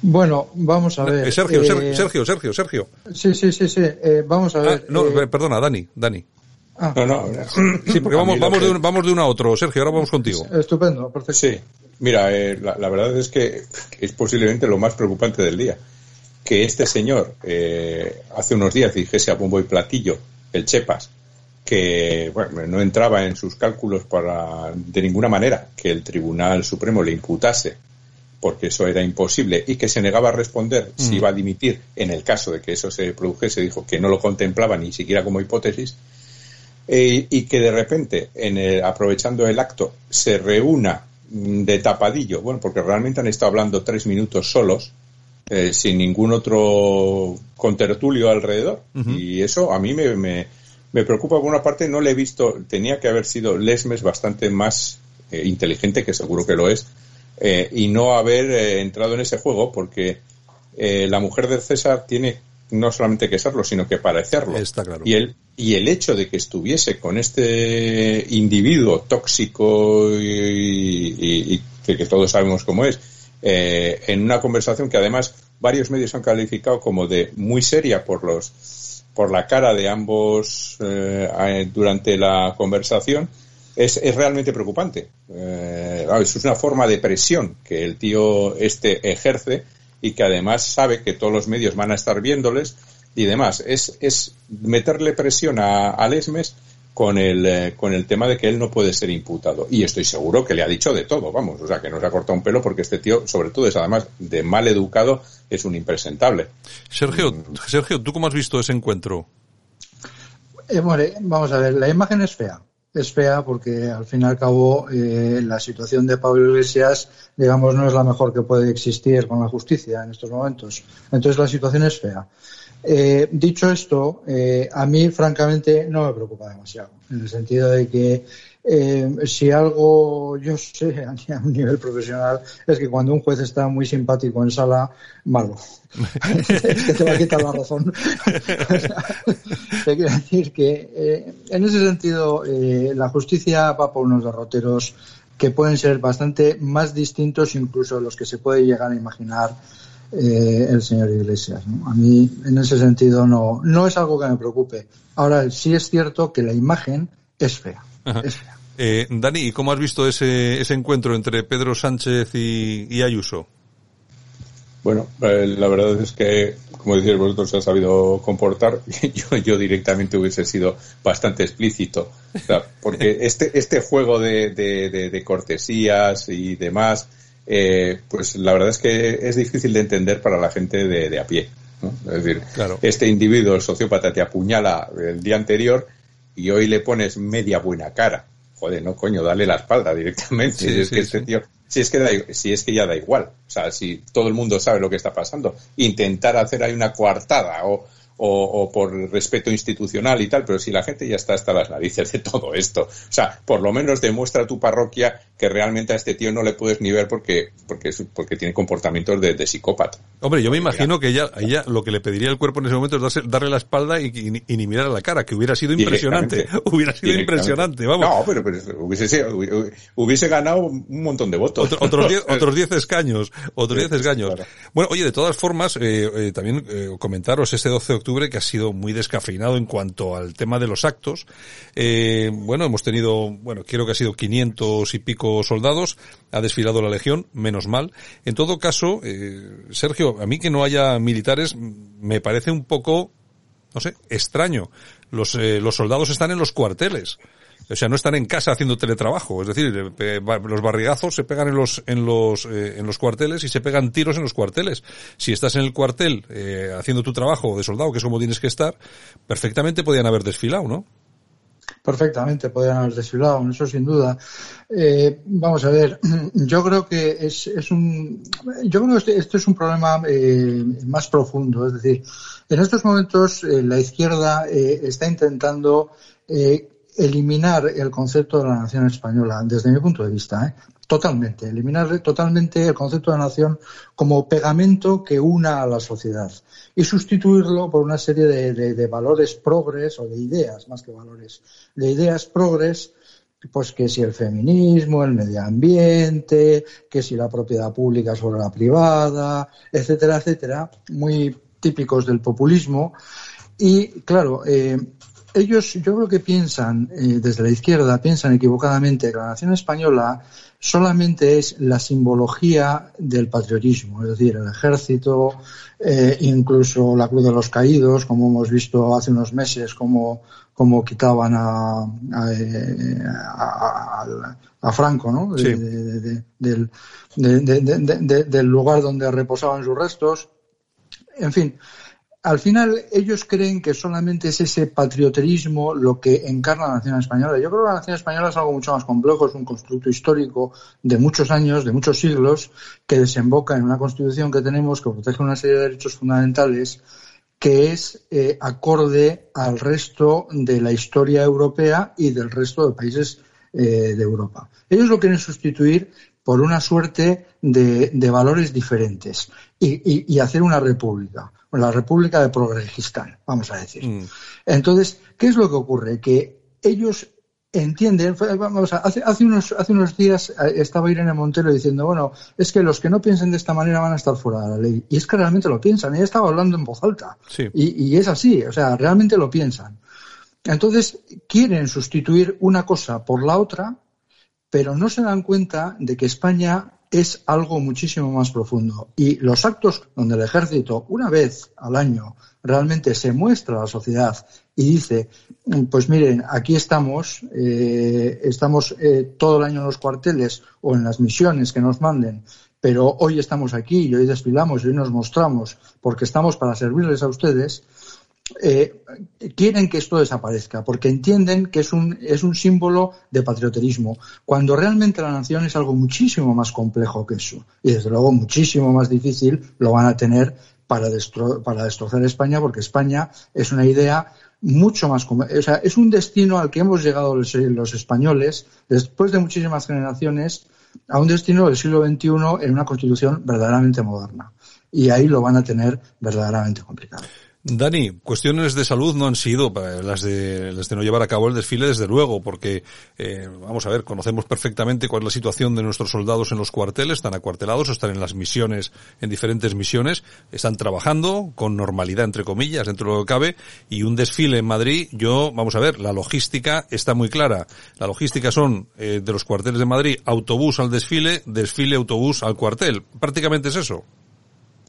S9: Bueno, vamos a ver.
S5: Eh, Sergio, eh, Sergio, Sergio, Sergio.
S9: Sí, sí, sí, sí. Eh, vamos a
S5: ah,
S9: ver.
S5: no, perdona, Dani, Dani.
S9: Ah.
S8: No, no.
S5: Sí, porque vamos, vamos, de un, vamos de uno a otro. Sergio, ahora vamos contigo.
S9: Estupendo, perfecto.
S8: Sí. Mira, la, la, verdad es que es posiblemente lo más preocupante del día que este señor eh, hace unos días dijese a bombo y platillo, el Chepas, que bueno, no entraba en sus cálculos para de ninguna manera que el Tribunal Supremo le imputase, porque eso era imposible, y que se negaba a responder si mm. iba a dimitir en el caso de que eso se produjese, dijo que no lo contemplaba ni siquiera como hipótesis, eh, y que de repente, en aprovechando el acto, se reúna de tapadillo, bueno, porque realmente han estado hablando tres minutos solos, eh, sin ningún otro contertulio alrededor. Y eso a mí me, me, preocupa. Por una parte, no le he visto, tenía que haber sido Lesmes bastante más eh, inteligente, que seguro que lo es, eh, y no haber entrado en ese juego, porque la mujer del César tiene no solamente que serlo, sino que parecerlo.
S5: Está claro.
S8: Y el, y el hecho de que estuviese con este individuo tóxico y, que, que, todos sabemos cómo es, eh, en una conversación que además varios medios han calificado como de muy seria por los por la cara de ambos eh, durante la conversación es, es realmente preocupante. Eh, es una forma de presión que el tío este ejerce y que además sabe que todos los medios van a estar viéndoles y demás. Es, es meterle presión a, a Lesmes con el, eh, con el tema de que él no puede ser imputado. Y estoy seguro que le ha dicho de todo, vamos, o sea, que no se ha cortado un pelo porque este tío, sobre todo, es además de mal educado, es un impresentable.
S5: Sergio, Sergio, ¿tú cómo has visto ese encuentro?
S9: Eh, vamos a ver, la imagen es fea. Es fea porque al fin y al cabo eh, la situación de Pablo Iglesias, digamos, no es la mejor que puede existir con la justicia en estos momentos. Entonces la situación es fea. Eh, dicho esto, eh, a mí francamente no me preocupa demasiado, en el sentido de que eh, si algo yo sé a nivel profesional es que cuando un juez está muy simpático en sala, malo. es que te va a quitar la razón. te quiero decir que eh, en ese sentido eh, la justicia va por unos derroteros que pueden ser bastante más distintos incluso de los que se puede llegar a imaginar eh, el señor Iglesias. A mí, en ese sentido, no, no es algo que me preocupe. Ahora, sí es cierto que la imagen es fea. Es fea.
S5: Eh, Dani, ¿y cómo has visto ese, ese encuentro entre Pedro Sánchez y, Ayuso?
S8: Bueno, eh, la verdad es que, como decís vosotros, se ha sabido comportar. Yo, yo directamente hubiese sido bastante explícito. porque este, este juego de, de, de cortesías y demás, eh, pues la verdad es que es difícil de entender para la gente de, a pie. Es decir, este individuo, el sociópata, te apuñala el día anterior y hoy le pones media buena cara. Joder, no coño, dale la espalda directamente. si es que este tío, si es que si es que ya da igual. O sea, si todo el mundo sabe lo que está pasando, intentar hacer ahí una coartada o, o, por respeto institucional y tal, pero si la gente ya está hasta las narices de todo esto, o sea, por lo menos demuestra a tu parroquia que realmente a este tío no le puedes ni ver porque porque porque tiene comportamientos de, psicópata.
S5: Hombre, yo me imagino que ella, ella lo que le pediría el cuerpo en ese momento es darle la espalda y, ni mirar a la cara, que hubiera sido impresionante, hubiera sido impresionante, vamos.
S8: No, pero, hubiese, hubiese ganado un montón de votos.
S5: otros diez, otros diez escaños, otros diez escaños. Bueno, oye, de todas formas, eh, eh, también eh, comentaros este 12 de octubre que ha sido muy descafeinado en cuanto al tema de los actos. Eh, bueno, hemos tenido, bueno, quiero que ha sido 500 y pico soldados, ha desfilado la Legión, menos mal. En todo caso, eh, Sergio, a mí que no haya militares me parece un poco, no sé, extraño. Los, eh, los soldados están en los cuarteles. O sea, no están en casa haciendo teletrabajo. Es decir, los barrigazos se pegan en los, en los, eh, en los cuarteles y se pegan tiros en los cuarteles. Si estás en el cuartel eh, haciendo tu trabajo de soldado, que es como tienes que estar, perfectamente podían haber desfilado, ¿no?
S9: Perfectamente, podrían haber desfilado, eso sin duda. Eh, vamos a ver, yo creo que es, es un, yo creo que este, es un problema eh, más profundo. Es decir, en estos momentos eh, la izquierda eh, está intentando eh, eliminar el concepto de la nación española, desde mi punto de vista, ¿eh? totalmente, eliminar totalmente el concepto de nación como pegamento que una a la sociedad y sustituirlo por una serie de, de, de valores progres o de ideas, más que valores, de ideas progres pues que si el feminismo, el medio ambiente, que si la propiedad pública sobre la privada, etcétera, etcétera, muy típicos del populismo. Y claro, eh, ellos yo creo que piensan, eh, desde la izquierda, piensan equivocadamente que la nación española solamente es la simbología del patriotismo, es decir, el ejército, eh, incluso la Cruz de los Caídos, como hemos visto hace unos meses, como, como quitaban a, a, a, a Franco, ¿no?
S5: Sí.
S9: De, de, de, del, del lugar donde reposaban sus restos. En fin, al final ellos creen que solamente es ese patrioterismo lo que encarna la nación española. Yo creo que la nación española es algo mucho más complejo, es un constructo histórico de muchos años, de muchos siglos, que desemboca en una constitución que tenemos que protege una serie de derechos fundamentales que es eh, acorde al resto de la historia europea y del resto de países eh, de Europa. Ellos lo quieren sustituir por una suerte de, valores diferentes y hacer una república la República de Progresistán, vamos a decir. Mm. Entonces, ¿qué es lo que ocurre? Que ellos entienden, vamos a, hace, hace, unos, hace unos días estaba Irene Montero diciendo, bueno, es que los que no piensen de esta manera van a estar fuera de la ley. Y es que realmente lo piensan, ella estaba hablando en voz alta.
S5: Sí.
S9: Y, y es así, o sea, realmente lo piensan. Entonces, quieren sustituir una cosa por la otra, pero no se dan cuenta de que España es algo muchísimo más profundo. Y los actos donde el ejército, una vez al año, realmente se muestra a la sociedad y dice, pues miren, aquí estamos, eh, estamos eh, todo el año en los cuarteles o en las misiones que nos manden, pero hoy estamos aquí y hoy desfilamos y hoy nos mostramos porque estamos para servirles a ustedes, eh, quieren que esto desaparezca, porque entienden que es un, es un símbolo de patrioterismo, cuando realmente la nación es algo muchísimo más complejo que eso. Y desde luego muchísimo más difícil lo van a tener para, para destrozar España, porque España es una idea mucho más, o sea, es un destino al que hemos llegado los españoles después de muchísimas generaciones a un destino del siglo XXI en una constitución verdaderamente moderna. Y ahí lo van a tener verdaderamente complicado.
S5: Dani, cuestiones de salud no han sido las de, las de no llevar a cabo el desfile, desde luego, porque, eh, vamos a ver, conocemos perfectamente cuál es la situación de nuestros soldados en los cuarteles, están acuartelados, están en las misiones, en diferentes misiones, están trabajando con normalidad, entre comillas, dentro de lo que cabe, y un desfile en Madrid, yo, vamos a ver, la logística está muy clara. La logística son, eh, de los cuarteles de Madrid, autobús al desfile, desfile, autobús al cuartel. Prácticamente es eso.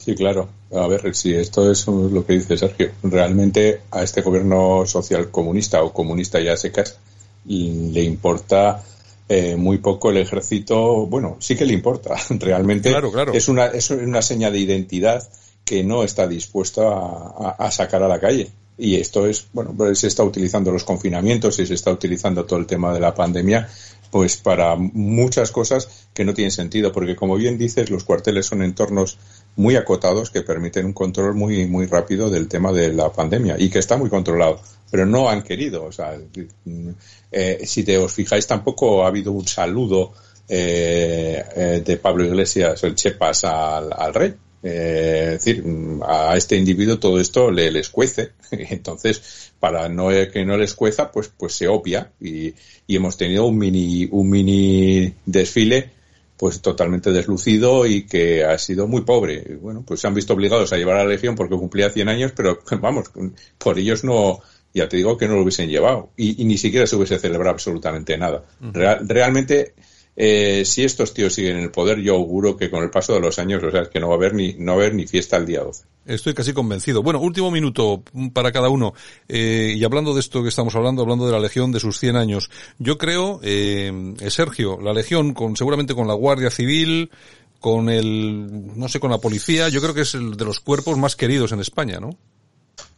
S8: Sí, claro. A ver, si esto es lo que dice Sergio. Realmente a este gobierno social comunista o comunista ya secas le importa eh, muy poco el ejército. Bueno, sí que le importa. Realmente
S5: claro, claro.
S8: es una es una seña de identidad que no está dispuesto a, a, a sacar a la calle. Y esto es, bueno, pues se está utilizando los confinamientos y se está utilizando todo el tema de la pandemia pues para muchas cosas que no tienen sentido, porque como bien dices, los cuarteles son entornos muy acotados que permiten un control muy muy rápido del tema de la pandemia y que está muy controlado, pero no han querido. O sea, eh, si te os fijáis, tampoco ha habido un saludo eh, eh, de Pablo Iglesias, el Chepas, al, al rey. Eh, es decir, a este individuo todo esto le les cuece. Entonces, para no que no les cueza, pues, pues se obvia y, y hemos tenido un mini, un mini desfile pues totalmente deslucido y que ha sido muy pobre. Bueno, pues se han visto obligados a llevar a la Legión porque cumplía 100 años, pero vamos, por ellos no, ya te digo que no lo hubiesen llevado y, y ni siquiera se hubiese celebrado absolutamente nada. Real, realmente eh, si estos tíos siguen en el poder, yo auguro que con el paso de los años, o sea, es que no va a haber ni, no va a haber ni fiesta el día 12.
S5: Estoy casi convencido. Bueno, último minuto para cada uno. Eh, y hablando de esto que estamos hablando, hablando de la Legión de sus 100 años, yo creo, eh, Sergio, la Legión, con seguramente con la Guardia Civil, con el, no sé, con la policía, yo creo que es el de los cuerpos más queridos en España, ¿no?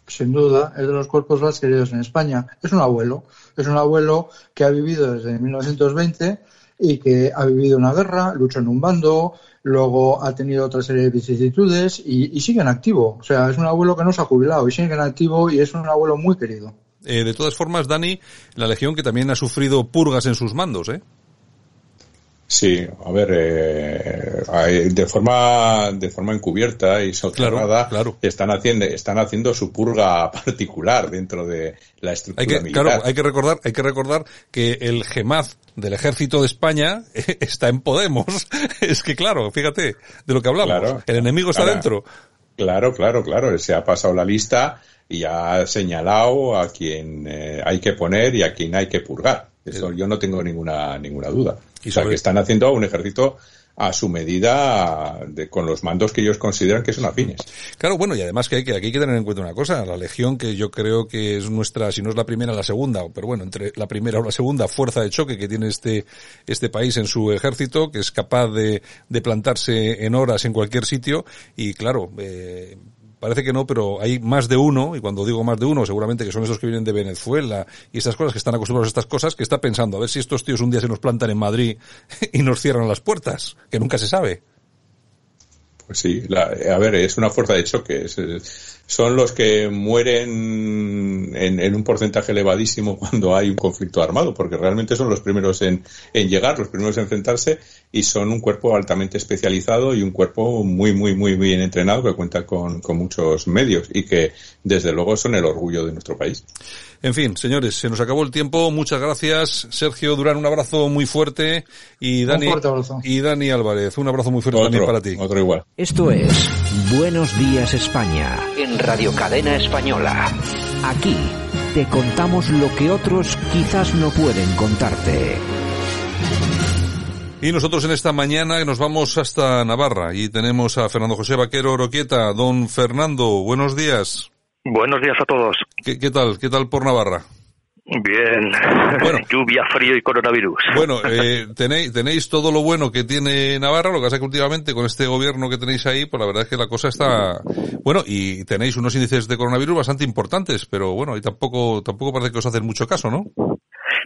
S9: Sin duda, es de los cuerpos más queridos en España. Es un abuelo, es un abuelo que ha vivido desde 1920 y que ha vivido una guerra, luchó en un bando, luego ha tenido otra serie de vicisitudes y, sigue en activo. O sea, es un abuelo que no se ha jubilado y sigue en activo y es un abuelo muy querido.
S5: Eh, de todas formas, Dani, la Legión que también ha sufrido purgas en sus mandos, ¿eh?
S8: Sí, a ver, eh, de forma de forma encubierta y soterrada están haciendo están haciendo su purga particular dentro de la estructura
S5: hay que,
S8: militar.
S5: Claro, hay que recordar hay que recordar que el GEMAZ del Ejército de España está en Podemos. es que claro, fíjate de lo que hablamos. el enemigo está dentro.
S8: Claro, claro, claro. Se ha pasado la lista y ha señalado a quien eh, hay que poner y a quien hay que purgar. Eso yo no tengo ninguna ninguna duda. Y o sea, que están haciendo un ejército a su medida de, con los mandos que ellos consideran que son afines.
S5: Claro, bueno, y además que hay que, aquí hay que tener en cuenta una cosa, la Legión, que yo creo que es nuestra, si no es la primera, la segunda, pero bueno, entre la primera o la segunda fuerza de choque que tiene este, este país en su ejército, que es capaz de, de plantarse en horas en cualquier sitio, y claro, eh, parece que no, pero hay más de uno, y cuando digo más de uno, seguramente que son esos que vienen de Venezuela y estas cosas, que están acostumbrados a estas cosas, que está pensando, a ver si estos tíos un día se nos plantan en Madrid y nos cierran las puertas, que nunca se sabe.
S8: Pues sí, a ver, es una fuerza de choque. Son los que mueren en, un porcentaje elevadísimo cuando hay un conflicto armado, porque realmente son los primeros en, en llegar, los primeros en enfrentarse y son un cuerpo altamente especializado y un cuerpo muy, muy, muy bien entrenado que cuenta con, con muchos medios y que desde luego son el orgullo de nuestro país.
S5: En fin, señores, se nos acabó el tiempo. Muchas gracias. Sergio Durán, un abrazo muy fuerte. Y Dani, y Dani Álvarez, un abrazo muy fuerte también para ti.
S8: Otro igual.
S4: Esto es Buenos Días España en Radio Cadena Española. Aquí te contamos lo que otros quizás no pueden contarte.
S5: Y nosotros en esta mañana nos vamos hasta Navarra y tenemos a Fernando José Vaquero Oroquieta. Don Fernando, buenos días.
S10: Buenos días a todos.
S5: ¿Qué, tal? ¿Qué tal por Navarra?
S10: Bien. Bueno, lluvia, frío y coronavirus.
S5: Bueno, eh, tenéis, tenéis todo lo bueno que tiene Navarra, lo que pasa que últimamente con este gobierno que tenéis ahí, pues la verdad es que la cosa está, bueno, y tenéis unos índices de coronavirus bastante importantes, pero bueno, y tampoco, tampoco parece que os hacen mucho caso, ¿no?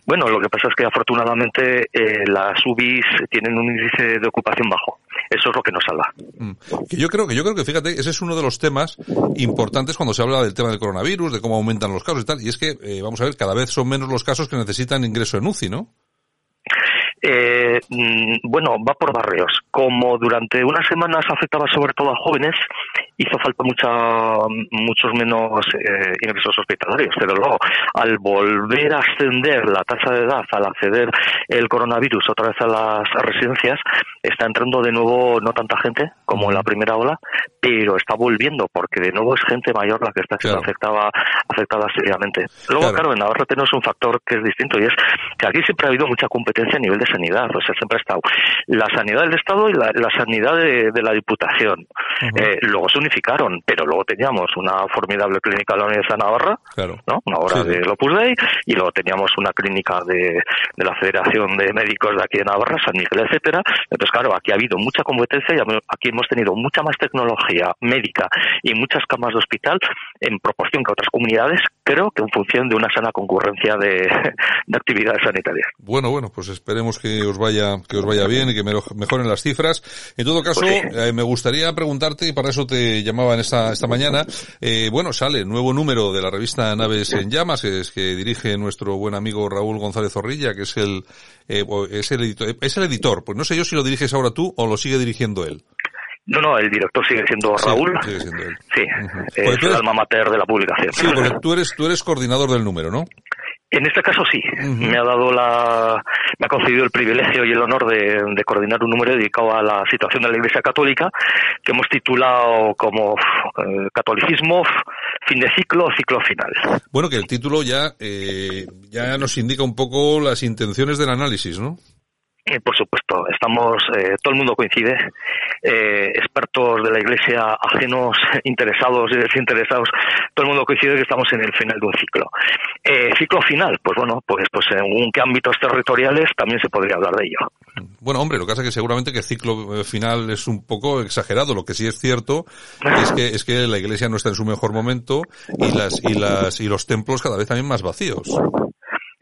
S10: Bueno, lo que pasa es que afortunadamente eh, las UBIs tienen un índice de ocupación bajo. Eso es lo que nos salva.
S5: Mm. Que yo creo que yo creo que fíjate, ese es uno de los temas importantes cuando se habla del tema del coronavirus, de cómo aumentan los casos y tal. Y es que eh, vamos a ver, cada vez son menos los casos que necesitan ingreso en UCI, ¿no?
S10: Eh, mm, bueno, va por barrios. Como durante unas semanas afectaba sobre todo a jóvenes, hizo falta mucha, muchos menos eh, ingresos hospitalarios. Pero luego, al volver a ascender la tasa de edad, al acceder el coronavirus otra vez a las residencias, está entrando de nuevo no tanta gente como en la primera ola, pero está volviendo porque de nuevo es gente mayor la que está siendo afectada, afectada seriamente. Luego, claro. en Navarra tenemos un factor que es distinto y es que aquí siempre ha habido mucha competencia a nivel de sanidad, o sea, siempre ha estado la sanidad del Estado y la, sanidad de, la Diputación. eh, luego se pero luego teníamos una formidable clínica de la Universidad de Navarra, ¿no? una hora de Opus Dei, y luego teníamos una clínica de, de la Federación de Médicos de aquí de Navarra, San Miguel, etcétera. Entonces, claro, aquí ha habido mucha competencia y aquí hemos tenido mucha más tecnología médica y muchas camas de hospital en proporción que otras comunidades, creo que en función de una sana concurrencia de, de actividades sanitarias.
S5: Bueno, bueno, pues esperemos que os vaya, que os vaya bien y que mejoren las cifras. En todo caso, pues eh, me gustaría preguntarte, y para eso te llamaba en esta, esta mañana, eh, bueno, sale nuevo número de la revista Naves en Llamas, que es que dirige nuestro buen amigo Raúl González Zorrilla, que es el, eh, es el editor, es el editor. Pues no sé yo si lo diriges ahora tú o lo sigue dirigiendo él.
S10: No, no, el director sigue siendo Raúl. Sí, sigue siendo él. Sí, es el alma mater de la publicación.
S5: Sí, porque tú eres, tú eres coordinador del número, ¿no?
S10: En este caso sí, me ha dado la, me ha concedido el privilegio y el honor de, coordinar un número dedicado a la situación de la Iglesia Católica que hemos titulado como eh, Catolicismo, fin de ciclo, ciclo final.
S5: Bueno, que el título ya, eh, ya nos indica un poco las intenciones del análisis, ¿no?
S10: Eh, por supuesto, estamos, eh, todo el mundo coincide, eh, expertos de la Iglesia, ajenos, interesados y desinteresados, todo el mundo coincide que estamos en el final de un ciclo. ciclo final, pues bueno, pues, pues según qué ámbitos territoriales también se podría hablar de ello.
S5: Bueno, hombre, lo que pasa es que seguramente que ciclo final es un poco exagerado. Lo que sí es cierto es que, es que la Iglesia no está en su mejor momento y las, y las, y los templos cada vez también más vacíos.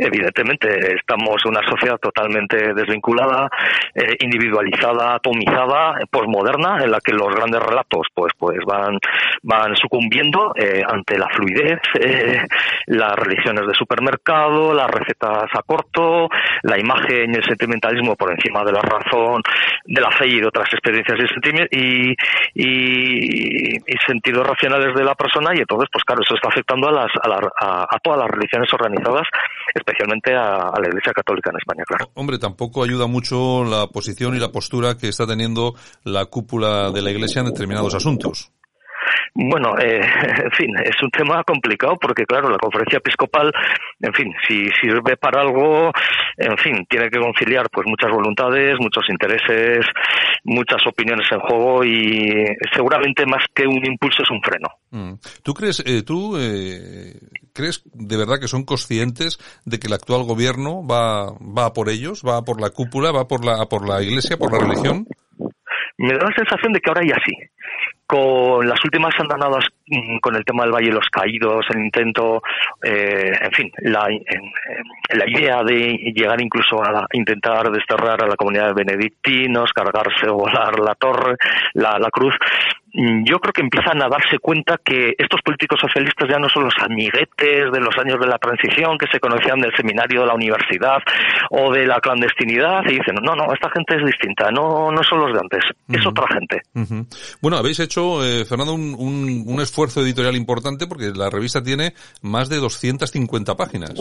S10: Evidentemente, estamos una sociedad totalmente desvinculada, eh, individualizada, atomizada, posmoderna, en la que los grandes relatos pues, pues van, van sucumbiendo eh, ante la fluidez, eh, las religiones de supermercado, las recetas a corto, la imagen y el sentimentalismo por encima de la razón, de la fe y de otras experiencias y, y, y, sentidos racionales de la persona y entonces, pues claro, eso está afectando a, las, a, a todas las religiones organizadas especialmente a, la Iglesia Católica en España, claro.
S5: Hombre, tampoco ayuda mucho la posición y la postura que está teniendo la cúpula de la Iglesia en determinados asuntos.
S10: Bueno, eh, en fin, es un tema complicado porque, claro, la conferencia episcopal, en fin, si sirve para algo, en fin, tiene que conciliar pues muchas voluntades, muchos intereses, muchas opiniones en juego y seguramente más que un impulso es un freno.
S5: Mm. ¿Tú crees, eh, tú eh, crees de verdad que son conscientes de que el actual gobierno va, va por ellos, va por la cúpula, va por la, por la iglesia, por la religión?
S10: Me da la sensación de que ahora ya sí con las últimas andanadas mm, con el tema del Valle de los Caídos, el intento, eh, en fin, la, la idea de llegar incluso a intentar desterrar a la comunidad de benedictinos, cargarse o volar la torre, la, la cruz, Mm, yo creo que empiezan a darse cuenta que estos políticos socialistas ya no son los amiguetes de los años de la transición que se conocían del seminario de la universidad o de la clandestinidad y dicen, no, no, esta gente es distinta, no, no son los de antes, es otra gente.
S5: Bueno, habéis hecho, eh, Fernando, un, un, un esfuerzo editorial importante porque la revista tiene más de 250 páginas.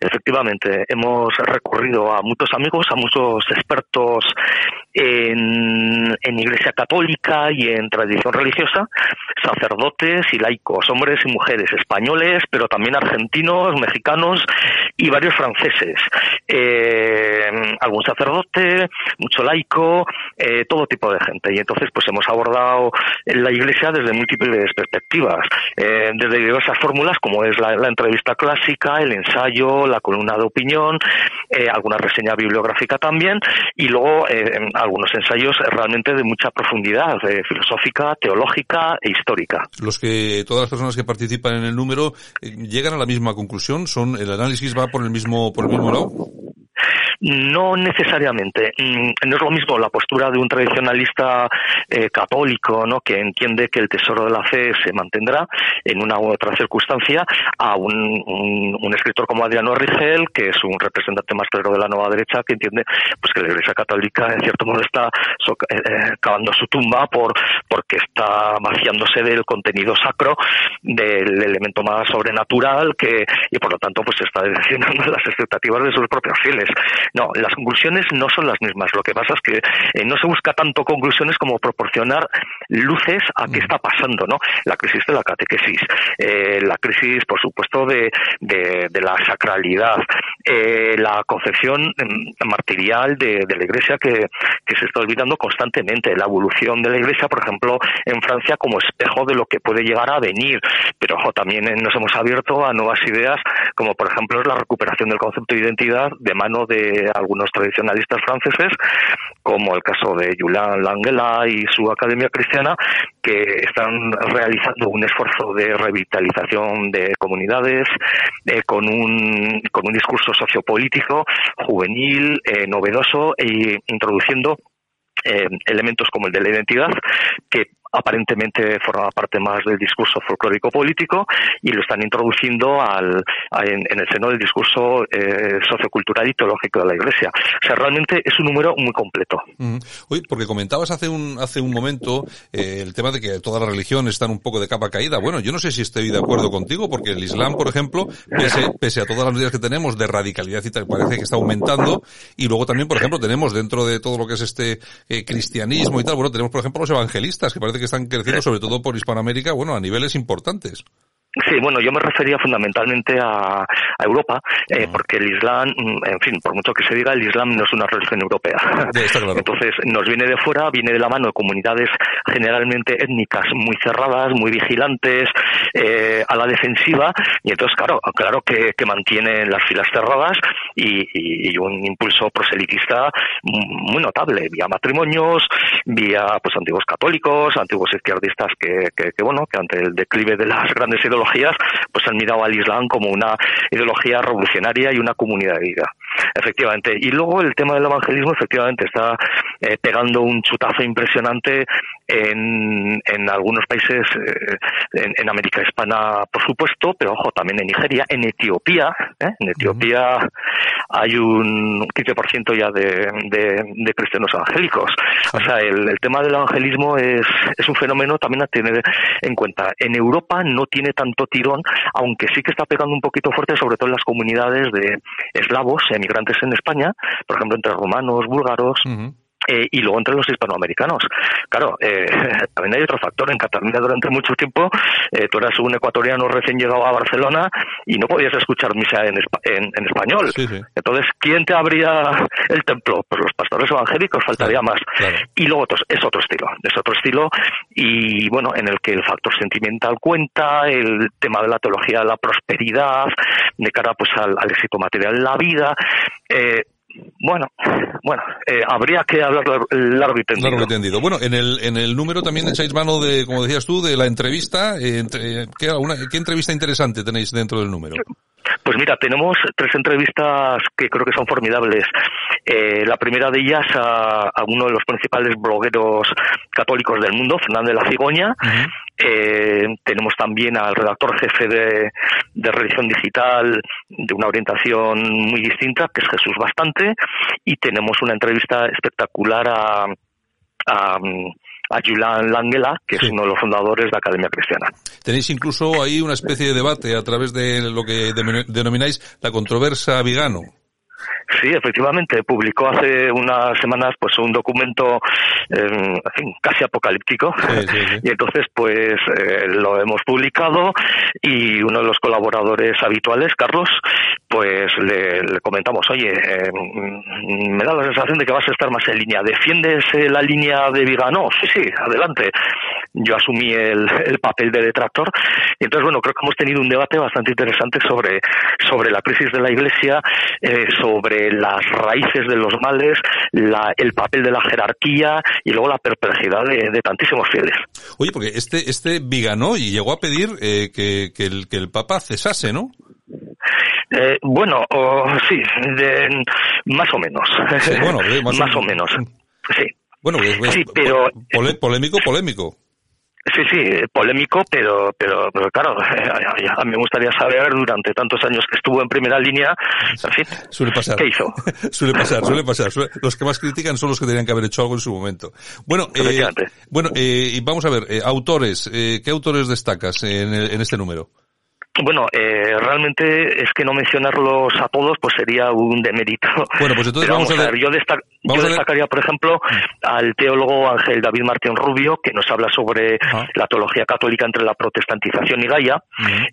S10: Efectivamente, hemos recurrido a muchos amigos, a muchos expertos en, Iglesia Católica y en tradición religiosa, sacerdotes y laicos, hombres y mujeres, españoles, pero también argentinos, mexicanos y varios franceses. Eh, algún sacerdote, mucho laico, eh, todo tipo de gente. Y entonces, pues hemos abordado la Iglesia desde múltiples perspectivas, eh, desde diversas fórmulas, como es la, la entrevista clásica, el ensayo, la columna de opinión, eh, alguna reseña bibliográfica también, y luego algunos ensayos realmente de mucha profundidad, eh, filosófica, teológica e histórica.
S5: Los que, todas las personas que participan en el número, llegan a la misma conclusión, son, el análisis va por el mismo, por el mismo lado.
S10: No necesariamente. Mm, no es lo mismo la postura de un tradicionalista eh, católico, ¿no? que entiende que el tesoro de la fe se mantendrá en una u otra circunstancia, a un, un, escritor como Adriano Rigel, que es un representante más claro de la nueva derecha, que entiende pues que la Iglesia Católica en cierto modo está eh, eh, cavando su tumba por porque está vaciándose del contenido sacro, del elemento más sobrenatural, que y por lo tanto pues está decepcionando las expectativas de sus propios fieles. No, las conclusiones no son las mismas. Lo que pasa es que eh, no se busca tanto conclusiones como proporcionar luces a qué mm. está pasando, ¿no? La crisis de la catequesis, eh, la crisis, por supuesto, de, de, de la sacralidad, eh, la concepción mm, martirial de, de la Iglesia que, que, se está olvidando constantemente, la evolución de la Iglesia, por ejemplo, en Francia como espejo de lo que puede llegar a venir, pero ojo, también nos hemos abierto a nuevas ideas, como por ejemplo es la recuperación del concepto de identidad de mano de algunos tradicionalistas franceses, como el caso de Julian Langela y su Academia Cristiana, que están realizando un esfuerzo de revitalización de comunidades eh, con, un, con un discurso sociopolítico juvenil, eh, novedoso e introduciendo eh, elementos como el de la identidad que aparentemente forma parte más del discurso folclórico político y lo están introduciendo al, en, el seno del discurso eh, sociocultural y teológico de la Iglesia. O sea, realmente es un número muy completo.
S5: Oye, porque comentabas hace un, hace un momento eh, el tema de que todas las religiones están un poco de capa caída. Bueno, yo no sé si estoy de acuerdo contigo, porque el Islam, por ejemplo, pese, pese a todas las medidas que tenemos de radicalidad y tal, parece que está aumentando. Y luego también, por ejemplo, tenemos dentro de todo lo que es este eh, cristianismo y tal, bueno, tenemos, por ejemplo, los evangelistas, que parece que están creciendo sobre todo por Hispanoamérica, bueno, a niveles importantes.
S10: Sí, bueno, yo me refería fundamentalmente a, a Europa, eh, porque el Islam, mm, en fin, por mucho que se diga, el Islam no es una religión europea. Entonces, nos viene de fuera, viene de la mano de comunidades generalmente étnicas muy cerradas, muy vigilantes, eh, a la defensiva, y entonces, claro, claro que, que mantienen las filas cerradas y, y, y, un impulso proselitista muy notable, vía matrimonios, vía pues antiguos católicos, antiguos izquierdistas que, que, que bueno, que ante el declive de las grandes ideologías pues han mirado al Islam como una ideología revolucionaria y una comunidad de vida. Efectivamente. Y luego el tema del evangelismo, efectivamente, está eh, pegando un chutazo impresionante en, en algunos países, eh, en, América Hispana, por supuesto, pero ojo, también en Nigeria, en Etiopía. ¿eh? En Etiopía hay un 15% ya de, de, cristianos evangélicos. O sea, el, el tema del evangelismo es, es un fenómeno también a tener en cuenta. En Europa no tiene tanto tirón, aunque sí que está pegando un poquito fuerte, sobre todo en las comunidades de eslavos, emigrantes en España, por ejemplo, entre rumanos, búlgaros. Eh, y luego entre los hispanoamericanos. Claro, eh, también hay otro factor. En Cataluña durante mucho tiempo eh, tú eras un ecuatoriano recién llegado a Barcelona y no podías escuchar misa en, en, español. Entonces, ¿quién te abría el templo? Pues los pastores evangélicos, faltaría más. Y luego es otro estilo, es otro estilo y bueno, en el que el factor sentimental cuenta, el tema de la teología de la prosperidad, de cara pues al, al éxito material en la vida. Eh, bueno, bueno, eh, habría que hablar largo y tendido.
S5: Largo y tendido. Bueno, en el, en el número también echáis mano de, como decías tú, de la entrevista. Eh, ¿qué, ¿Qué entrevista interesante tenéis dentro del número?
S10: Pues mira, tenemos tres entrevistas que creo que son formidables. Eh, la primera de ellas a, uno de los principales blogueros católicos del mundo, Fernando de la Cigoña. eh, tenemos también al redactor jefe de, de religión digital de una orientación muy distinta, que es Jesús Bastante. Y tenemos una entrevista espectacular a, a a Julian Langela, que es uno de los fundadores de Academia Cristiana.
S5: Tenéis incluso ahí una especie de debate a través de lo que denomináis la controversia vegano.
S10: Sí, efectivamente, publicó hace unas semanas pues un documento eh, casi apocalíptico y entonces pues eh, lo hemos publicado y uno de los colaboradores habituales, Carlos, pues le, comentamos, oye, eh, me da la sensación de que vas a estar más en línea. ¿Defiendes la línea de Vigano? Sí, sí, adelante. Yo asumí el, el papel de detractor y entonces bueno, creo que hemos tenido un debate bastante interesante sobre, sobre la crisis de la Iglesia, sobre las raíces de los males, el papel de la jerarquía y luego la perplejidad de, tantísimos fieles.
S5: Oye, porque este, este Viganó y llegó a pedir eh, que, que, el, que el Papa cesase, ¿no?
S10: Eh, bueno, sí, más o menos. bueno, más, o menos. Sí.
S5: Bueno, sí, pero polémico, polémico.
S10: Sí, sí, polémico, pero, pero, pero claro, a mí me gustaría saber durante tantos años que estuvo en primera línea, en fin,
S5: suele pasar.
S10: ¿qué hizo?
S5: suele pasar, suele pasar. Los que más critican son los que tenían que haber hecho algo en su momento. Bueno, eh, bueno, eh, y vamos a ver, eh, autores, eh, ¿qué autores destacas en, en este número?
S10: Bueno, eh, realmente es que no mencionarlos a todos pues sería un demérito.
S5: Bueno, pues entonces vamos, a ver.
S10: Yo, destacaría, por ejemplo, al teólogo Ángel David Martín Rubio, que nos habla sobre la teología católica entre la protestantización y Gaia.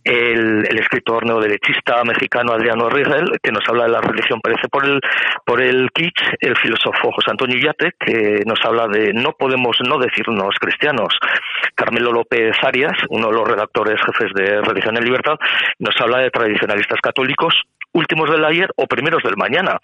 S10: el, escritor neoderechista mexicano Adriano Rigel, que nos habla de la religión parece por el, por el kitsch. El filósofo José Antonio Illate, que nos habla de no podemos no decirnos cristianos. Carmelo López Arias, uno de los redactores jefes de Religión y Libertad, nos habla de tradicionalistas católicos últimos del ayer o primeros del mañana.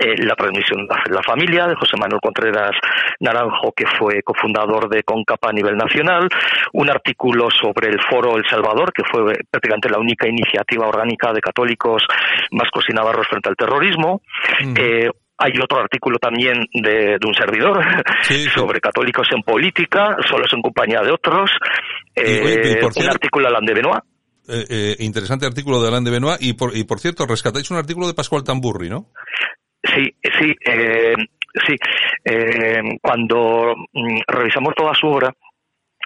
S10: Eh, la transmisión de la familia de José Manuel Contreras Naranjo, que fue cofundador de CONCAPA a nivel nacional, un artículo sobre el Foro El Salvador, que fue prácticamente la única iniciativa orgánica de católicos vascos y navarros frente al terrorismo, mm. eh, hay otro artículo también de, un servidor sobre católicos en política, solo es en compañía de otros. Eh, un artículo de Alain de Benoit.
S5: Eh, eh, interesante artículo de Alain de Benoit. Y por, y por cierto, rescatáis un artículo de Pascual Tamburri, ¿no?
S10: Sí, sí, eh, sí. Eh, cuando mm, revisamos toda su obra,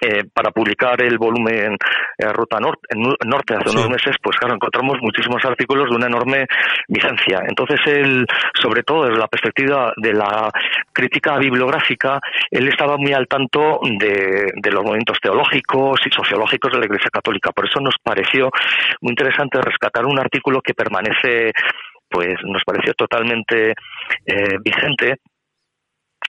S10: eh, para publicar el volumen eh, Ruta Norte, Norte hace unos meses, pues claro, encontramos muchísimos artículos de una enorme vigencia. Entonces, él, sobre todo desde la perspectiva de la crítica bibliográfica, él estaba muy al tanto de, de los movimientos teológicos y sociológicos de la Iglesia Católica. Por eso nos pareció muy interesante rescatar un artículo que permanece pues nos pareció totalmente eh, vigente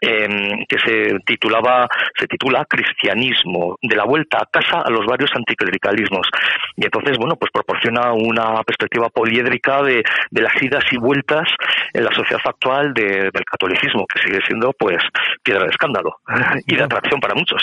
S10: Em, que se titulaba, se titula Cristianismo, de la vuelta a casa a los varios anticlericalismos. Y entonces, bueno, pues proporciona una perspectiva poliédrica de, de las idas y vueltas en la sociedad actual del catolicismo, que sigue siendo, pues, piedra de escándalo y de atracción para muchos.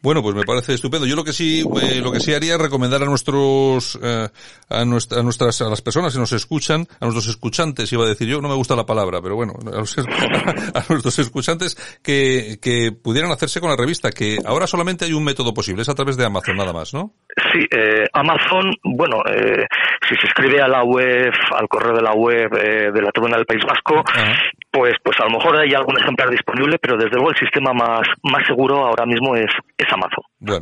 S5: Bueno, pues me parece estupendo. Yo lo que sí, eh, lo que sí haría es recomendar a nuestros, eh, a, nuestras, a las personas que nos escuchan, a nuestros escuchantes, iba a decir yo, no me gusta la palabra, pero bueno, a nuestros escuchantes que, que pudieran hacerse con la revista, que ahora solamente hay un método posible, es a través de Amazon nada más, ¿no?
S10: Sí, eh, Amazon, bueno, eh, si se escribe a la web, al correo de la web eh, de la Tribuna del País Vasco, pues, pues a lo mejor hay algún ejemplar disponible, pero desde luego el sistema más, más seguro ahora mismo es, es Amazon.
S5: Bueno,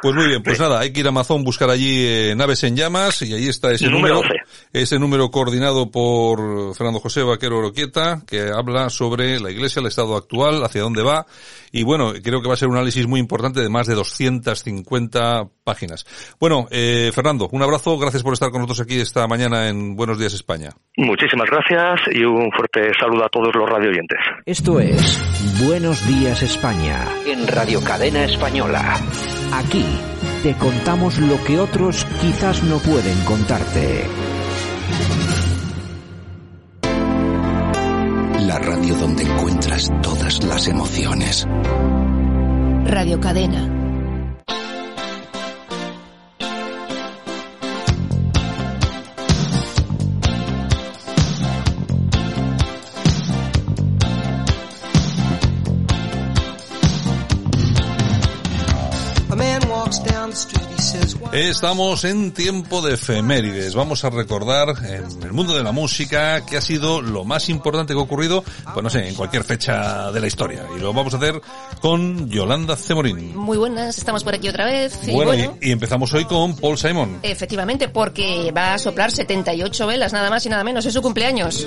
S5: pues muy bien, pues nada, hay que ir a Amazon, buscar allí eh, naves en llamas y ahí está ese número, ese número coordinado por Fernando José Vaquero Oroquieta, que habla sobre la Iglesia, el estado actual, hacia dónde va y bueno, creo que va a ser un análisis muy importante de más de 250 páginas. Bueno, eh, Fernando, un abrazo, gracias por estar con nosotros aquí esta mañana en Buenos Días España.
S10: Muchísimas gracias y un fuerte saludo a todos los radioyentes.
S4: Esto es Buenos Días España en Radio Cadena Española. Aquí te contamos lo que otros quizás no pueden contarte.
S11: Radio donde encuentras todas las emociones.
S12: Radio Cadena.
S5: Estamos en tiempo de efemérides. Vamos a recordar en el mundo de la música que ha sido lo más importante que ha ocurrido, pues no sé, en cualquier fecha de la historia. Y lo vamos a hacer con Yolanda Cemorín.
S12: Muy buenas, estamos por aquí otra vez.
S5: Y bueno, Y, empezamos hoy con Paul Simon.
S12: Efectivamente, porque va a soplar 78 velas, nada más y nada menos. Es su cumpleaños.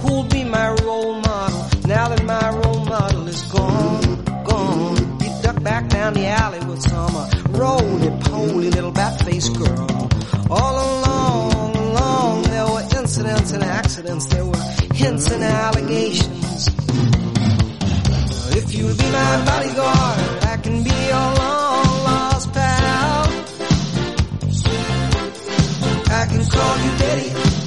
S12: Who'll be my role model now that my role model is gone, gone? He ducked back down the alley with some uh, roly-poly little bat-faced girl. All along, along, there were incidents and accidents, there were hints and allegations. If you'll be my bodyguard, I can be your long lost pal. I can call you Betty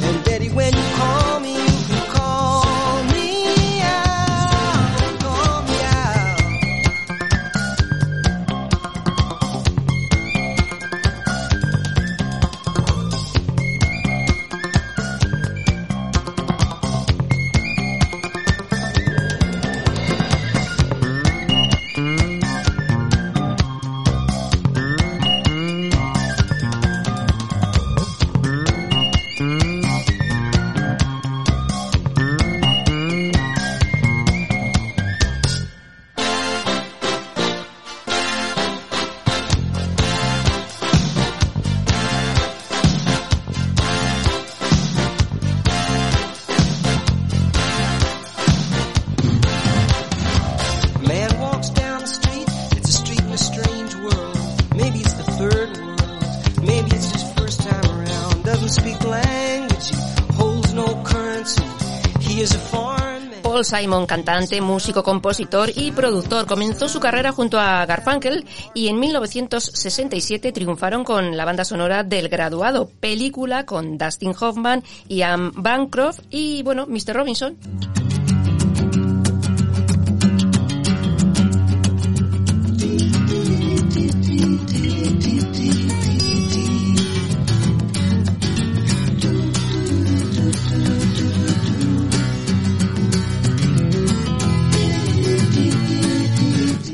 S12: Simon, cantante, músico, compositor y productor, comenzó su carrera junto a Garfunkel y en 1967 triunfaron con la banda sonora del Graduado, película con Dustin Hoffman, Ian Bancroft y, bueno, Mr. Robinson.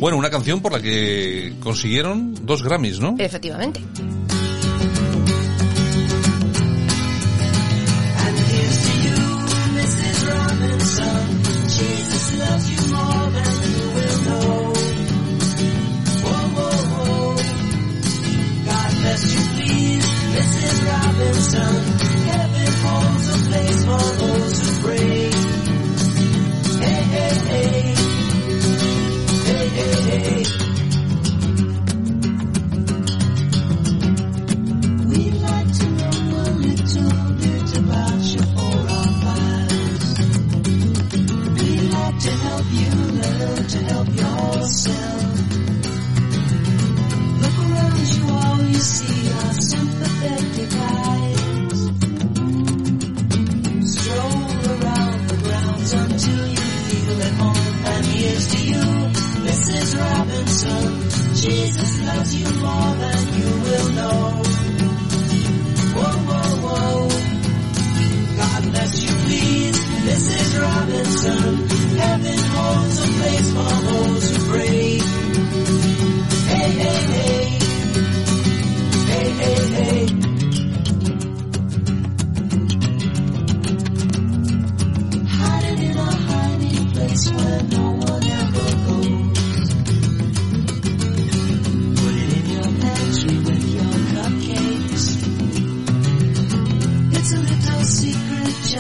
S5: Bueno, una canción por la que consiguieron dos Grammys, ¿no?
S13: Efectivamente. Jesus loves you more than you will know. Whoa, whoa, whoa. God bless you, please. Robinson. Heaven holds a place for hope.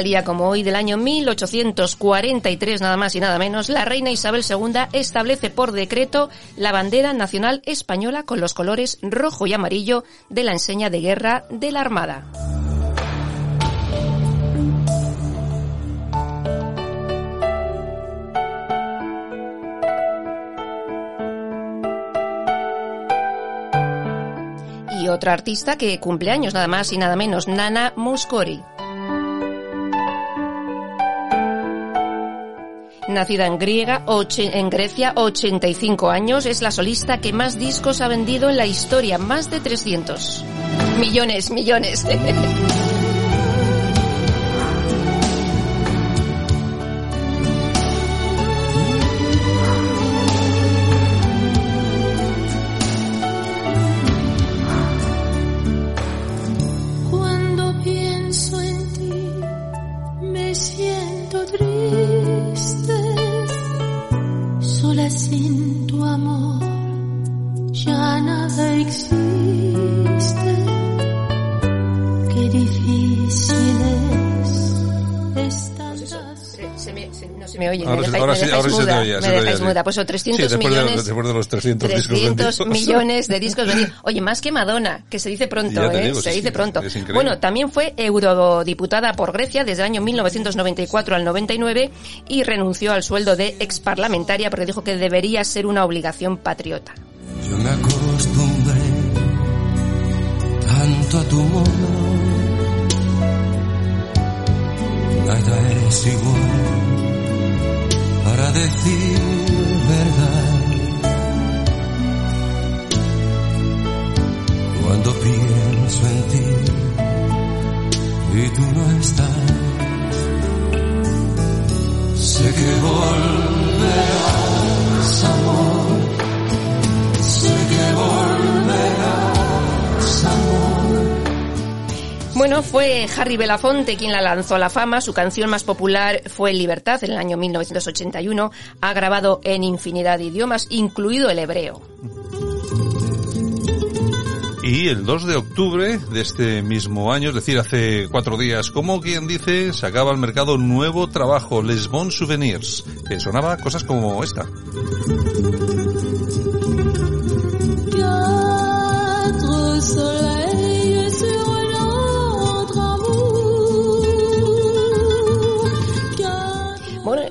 S13: tal día como hoy del año 1843, nada más y nada menos, la reina Isabel II establece por decreto la bandera nacional española con los colores rojo y amarillo de la enseña de guerra de la Armada. Y otra artista que cumple años nada más y nada menos, Nana Muscori. Nacida en, Griega, Grecia, 85 años, es la solista que más discos ha vendido en la historia, más de 300. Millones, millones. Pues o 300 millones.
S5: De, los 300,
S13: 300 millones de discos vendidos. Oye, más que Madonna, que se dice pronto, ¿eh? se dice pronto. Bueno, también fue eurodiputada por Grecia desde el año 1994 al 99 y renunció al sueldo de ex parlamentaria porque dijo que debería ser una obligación patriota.
S14: Yo me acostumbré tanto a tu modo. Nada es igual para decir verdad. Cuando pienso en ti y tú no estás, sé que volverás, amor. Sé que volverás,
S13: Bueno, fue Harry Belafonte quien la lanzó a la fama. Su canción más popular fue Libertad en el año 1981. Ha grabado en infinidad de idiomas, incluido el hebreo.
S5: Y el 2 de octubre de este mismo año, es decir, hace cuatro días, como quien dice, sacaba al mercado nuevo trabajo, Les Bons Souvenirs, que sonaba cosas como esta.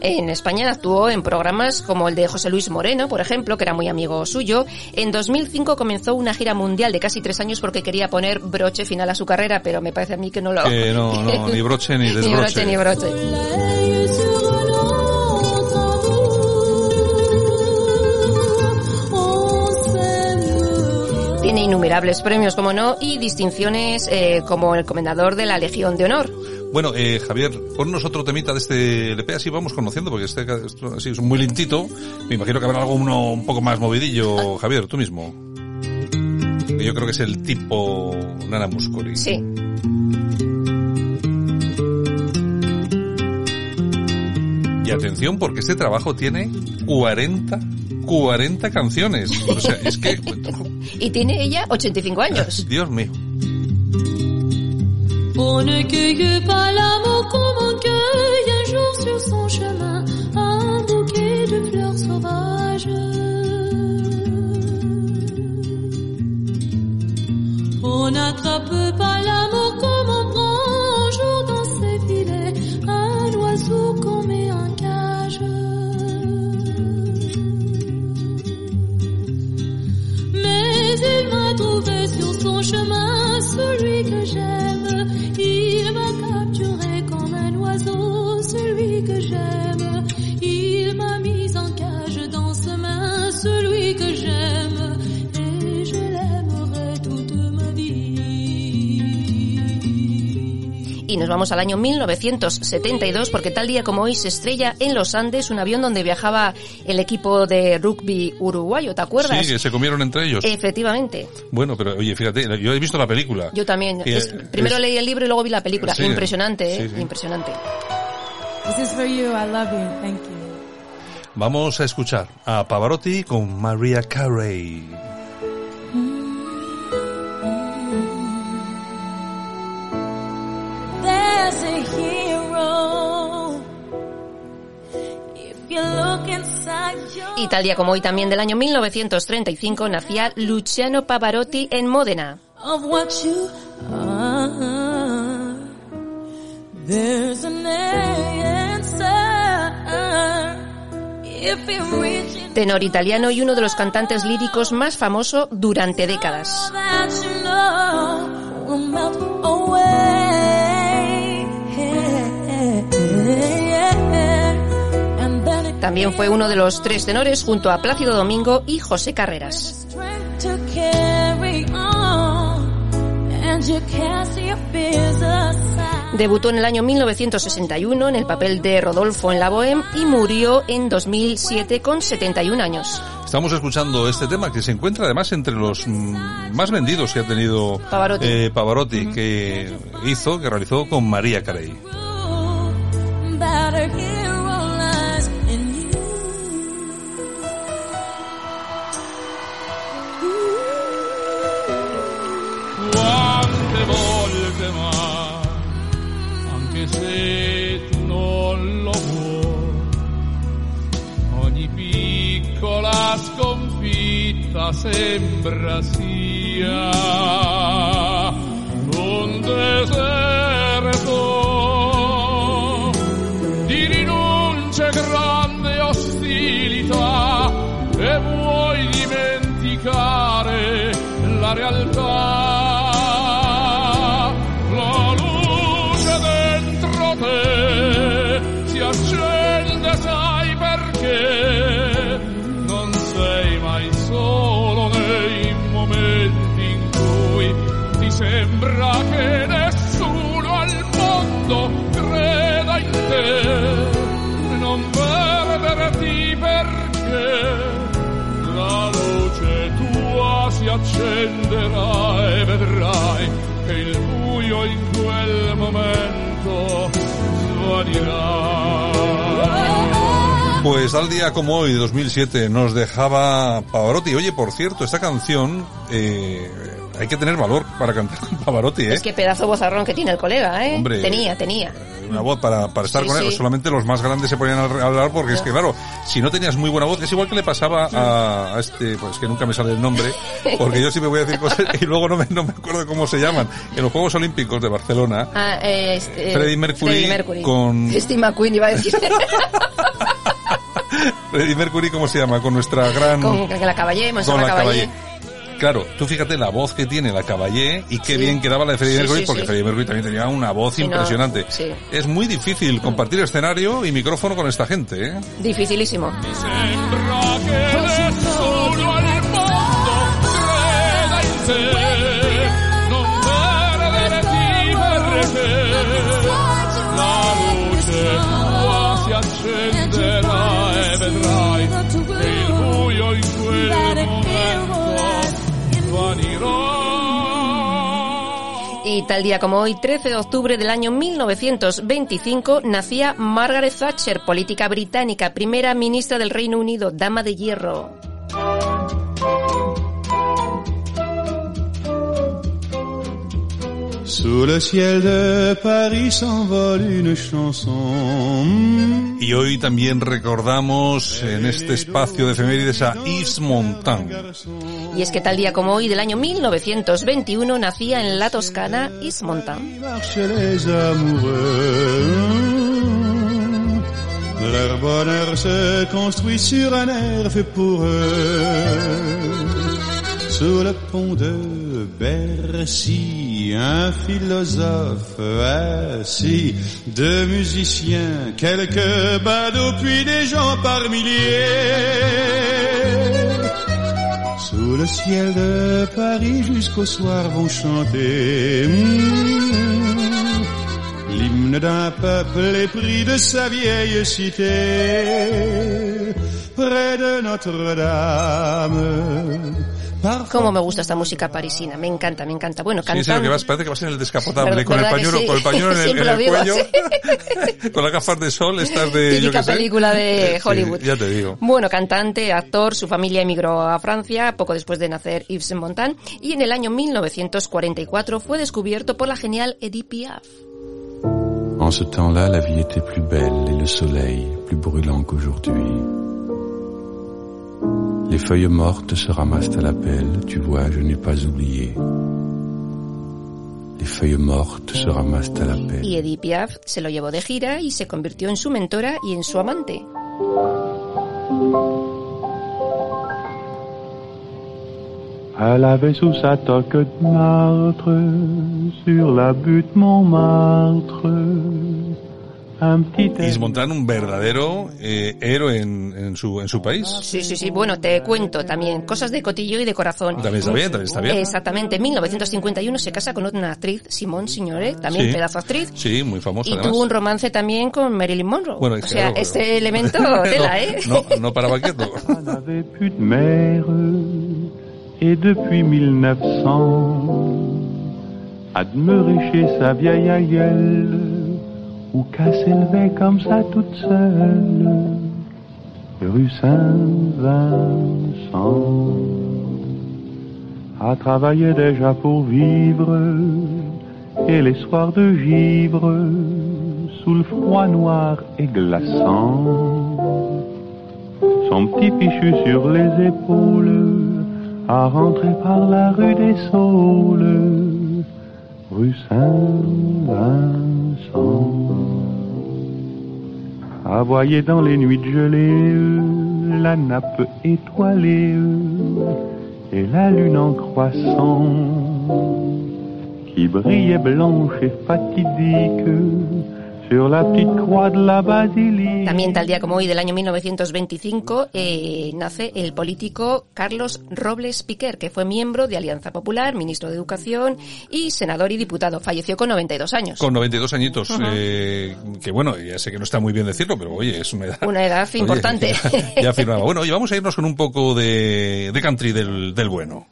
S7: En España actuó en programas como el de José Luis Moreno, por ejemplo, que era muy amigo suyo. En 2005 comenzó una gira mundial de casi tres años porque quería poner broche final a su carrera, pero me parece a mí que no lo...
S5: Que no, no, ni broche ni
S7: ni
S5: desbroche.
S7: broche ni broche. Tiene innumerables premios, como no, y distinciones eh, como el comendador de la Legión de Honor.
S5: Bueno, eh, Javier, ponnos otro temita de este LP, así vamos conociendo, porque este así es muy lentito. Me imagino que habrá algo uno un poco más movidillo, Javier, tú mismo. Yo creo que es el tipo Nana Muscuri.
S7: Sí.
S5: Y atención, porque este trabajo tiene 40, 40 canciones. O sea, es que,
S7: Y tiene ella 85 años.
S5: Dios mío.
S15: On ne cueille pas l'amour comme on cueille un jour sur son chemin un bouquet de fleurs sauvages. On n'attrape pas l'amour comme on prend un jour dans ses filets un oiseau qu'on met en cage. Mais il m'a trouvé sur son chemin celui que j'aime. Celui que j'aime. Il m'a mis en cage dans ses mains, celui que j'aime. Et je l'aimerai toute ma vie.
S7: Y nos vamos al año 1972 porque tal día como hoy se estrella en los Andes un avión donde viajaba el equipo de rugby uruguayo, ¿te acuerdas?
S5: Sí, que se comieron entre ellos.
S7: Efectivamente.
S5: Bueno, pero oye, fíjate, yo he visto la película.
S7: Yo también.
S5: Y,
S7: Es-
S5: eh,
S7: primero
S5: es-
S7: leí el libro y luego vi la película.
S5: Sí.
S7: Impresionante, ¿eh?
S5: Sí, sí.
S7: Impresionante.
S16: This is for you. I love you. Thank you.
S5: Vamos a escuchar a Pavarotti con Maria Carey.
S15: There's a hero. If you look inside your
S7: Y tal día como hoy también del año 1935 nacía Luciano Pavarotti en Módena.
S15: of what you are, there's an answer.
S7: Tenor italiano y uno de los cantantes líricos más famoso durante décadas. También fue uno de los tres tenores junto a Plácido Domingo y José Carreras. Debutó en el año 1961 en el papel de Rodolfo en La Bohème y murió en 2007 con 71 años.
S5: Estamos escuchando este tema que se encuentra además entre los mm, más vendidos que ha tenido
S7: Pavarotti.
S5: eh, Pavarotti, que hizo, que realizó con María Carey.
S17: Sconfitta sembra sia un deserto di rinunce grande ostilità e vuoi dimenticare la realtà e momento.
S5: Pues tal día como hoy, 2007, nos dejaba Pavarotti. Oye, por cierto, esta canción, eh, hay que tener valor para cantar con Pavarotti, ¿eh?
S7: Es que pedazo bozarrón que tiene el colega, ¿eh?
S5: Hombre.
S7: tenía, tenía.
S5: Una voz para, para estar
S7: Sí,
S5: con él.
S7: sí.
S5: Solamente los más grandes se ponían a hablar porque es que, claro, si no tenías muy buena voz, es igual que le pasaba a, a este, pues que nunca me sale el nombre, porque yo sí me voy a decir cosas y luego no me, no me acuerdo cómo se llaman. En los Juegos Olímpicos de Barcelona,
S7: Ah, eh, este,
S5: Freddie Mercury
S7: Freddie Mercury.
S5: con-
S7: Steve McQueen iba a decir.
S5: Freddie Mercury, ¿cómo se llama? Con nuestra gran...
S7: con la Caballé,
S5: con la
S7: Caballé.
S5: Caballé. Claro, tú fíjate la voz que tiene la Caballé y qué
S7: Sí.
S5: bien quedaba la de Freddie
S7: Sí,
S5: Mercury,
S7: sí,
S5: porque
S7: sí.
S5: Freddie Mercury también tenía una voz
S7: no,
S5: impresionante.
S7: sí.
S5: Es muy difícil compartir escenario y micrófono con esta gente, ¿eh?
S7: Dificilísimo. Y tal día como hoy, 13 de octubre del año 1925, nacía Margaret Thatcher, política británica, primera ministra del Reino Unido, dama de hierro.
S18: Sous le ciel de Paris s'envole une chanson.
S5: Y hoy también recordamos en este espacio de efemérides a Yves Montand.
S7: Y es que tal día como hoy del año 1921 nacía en la Toscana Yves Montand.
S18: Chez les amoureux. Leur bonheur se construit sur un air fait pour eux. Sous le pont de Bercy, un philosophe assis, deux musiciens, quelques badauds, puis des gens par milliers. Sous le ciel de Paris jusqu'au soir vont chanter mm, l'hymne d'un peuple épris de sa vieille cité. Près de Notre-Dame.
S7: Cómo me gusta esta música parisina, me encanta, me encanta. Bueno,
S5: Sí, sí, lo
S7: cantando...
S5: que vas, parece que vas en el descapotable, con el
S7: ¿verdad que
S5: pañuelo,
S7: sí?
S5: con el pañuelo en el, en
S7: lo
S5: el cuello, con las gafas de sol, estas de, yo
S7: Típica
S5: qué sé.
S7: película de
S5: Sí,
S7: Hollywood.
S5: ya te digo.
S7: Bueno, cantante, actor, su familia emigró a Francia poco después de nacer Yves Montand y en el año 1944 fue descubierto por la genial Edith Piaf.
S18: En ce temps-là, la vie était plus belle et le soleil plus brûlant qu'aujourd'hui. Les feuilles mortes se ramassent à la pelle, tu vois, je n'ai pas oublié. Les feuilles mortes se ramassent à la pelle.
S7: Y Edith Piaf se lo llevó de gira y se convirtió en su mentora y en su amante.
S19: Elle avait sous sa toque de martre, sur la butte Montmartre,
S5: Yves Montand, un verdadero eh, héroe en, en su, en su país.
S7: Sí, sí, sí. Bueno, te cuento también cosas de cotillo y de corazón.
S5: También está bien, también está bien.
S7: Exactamente. En 1951 se casa con una actriz, Simone Signoret, también
S5: Sí.
S7: pedazo actriz.
S5: Sí, muy famoso
S7: Y
S5: además.
S7: tuvo un romance también con Marilyn Monroe.
S5: Bueno,
S7: o
S5: claro,
S7: sea,
S5: pero-
S7: este elemento tela, ¿eh?
S5: no, no paraba quieto.
S19: et depuis 1900 a demeuré chez sa vieille aïeule où s'élevait comme ça toute seule. Rue Saint-Vincent. A travaillé déjà pour vivre. Et les soirs de givre sous le froid noir et glaçant. Son petit fichu sur les épaules, à rentrer par la rue des Saules, rue Saint-Vincent. À voyer dans les nuits de gelée, la nappe étoilée et la lune en croissant, qui brillait blanche et fatidique sur la petite croix de la basilique.
S7: También tal día como hoy del año 1925 eh, nace el político Carlos Robles Piquer, que fue miembro de Alianza Popular, ministro de Educación y senador y diputado. Falleció con 92 años.
S5: Con 92 añitos,
S7: Ujú.
S5: eh, que bueno, ya sé que no está muy bien decirlo, pero oye, es una edad.
S7: Una edad
S5: Oye,
S7: importante.
S5: Ya, ya afirmaba. Bueno, oye, vamos a irnos con un poco de, de country del, del bueno.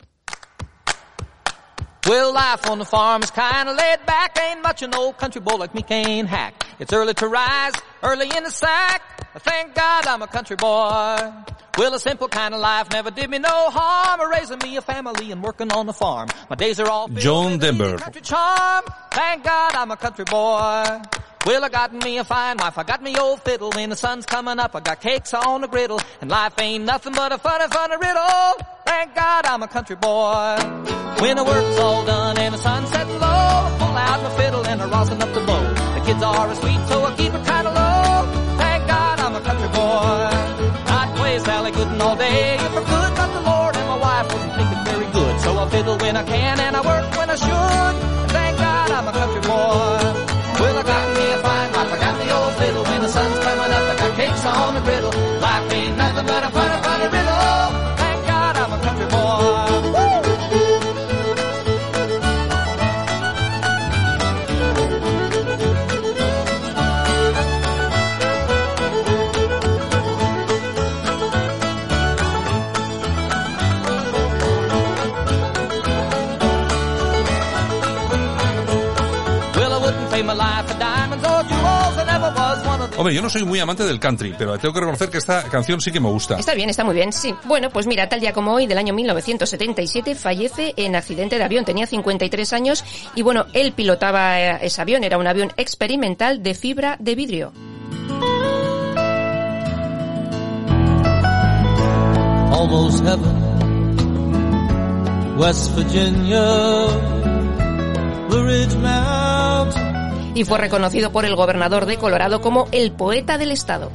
S20: Well, life on the farm is kinda laid back. Ain't much an old country boy like me can't hack. It's early to rise, early in the sack. Thank God I'm a country boy. Well, a simple kind of life never did me no harm. Raising me a family and working on the farm. My days are all
S5: John Denver.
S20: country charm. Thank God I'm a country boy. Well, I got me a fine wife. I got me old fiddle. When the sun's coming up, I got cakes on the griddle. And life ain't nothing but a funny, funny riddle. Thank God I'm a country boy. When the work's all done and the sun's setting low, I pull out my fiddle and I rosin up the bow. The kids are sweet, so I keep it kind of low. Thank God I'm a country boy. I'd play Sally Gooden all day if I could, but the Lord and my wife wouldn't think it very good. So I fiddle when I can
S5: Hombre, yo no soy muy amante del country, pero tengo que reconocer que esta canción sí que me gusta.
S7: Está bien, está muy bien, sí. Bueno, pues mira, tal día como hoy, del año 1977, fallece en accidente de avión. Tenía 53 años y bueno, él pilotaba eh, ese avión. Era un avión experimental de fibra de vidrio.
S21: almost heaven. West Virginia, Blue Ridge Mountain.
S7: Y fue reconocido por el gobernador de Colorado como el poeta del estado.